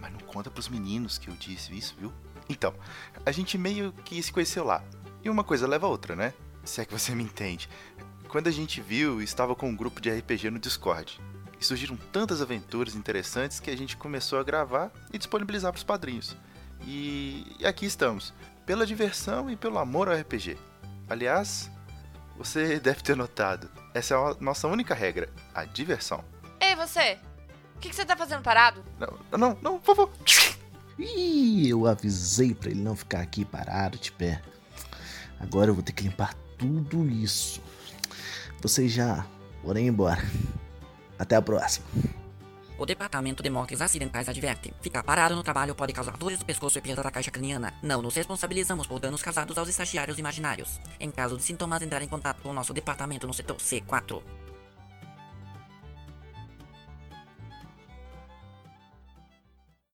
Mas não conta pros meninos que eu disse isso, viu? Então, a gente meio que se conheceu lá. E uma coisa leva a outra, né? Se é que você me entende. Quando a gente viu, estava com um grupo de RPG no Discord. E surgiram tantas aventuras interessantes que a gente começou a gravar e disponibilizar para os padrinhos. E... e aqui estamos, pela diversão e pelo amor ao RPG. Aliás, você deve ter notado, essa é a nossa única regra, a diversão. Ei, você! O que, que você tá fazendo parado? Não, não, não, por favor. Ih, eu avisei pra ele não ficar aqui parado de pé. Agora eu vou ter que limpar tudo isso. Vocês já podem ir embora. Até a próxima. O Departamento de Mortes Acidentais adverte: ficar parado no trabalho pode causar dores do pescoço e perda da caixa craniana. Não nos responsabilizamos por danos causados aos estagiários imaginários. Em caso de sintomas, entrar em contato com o nosso departamento no setor C4.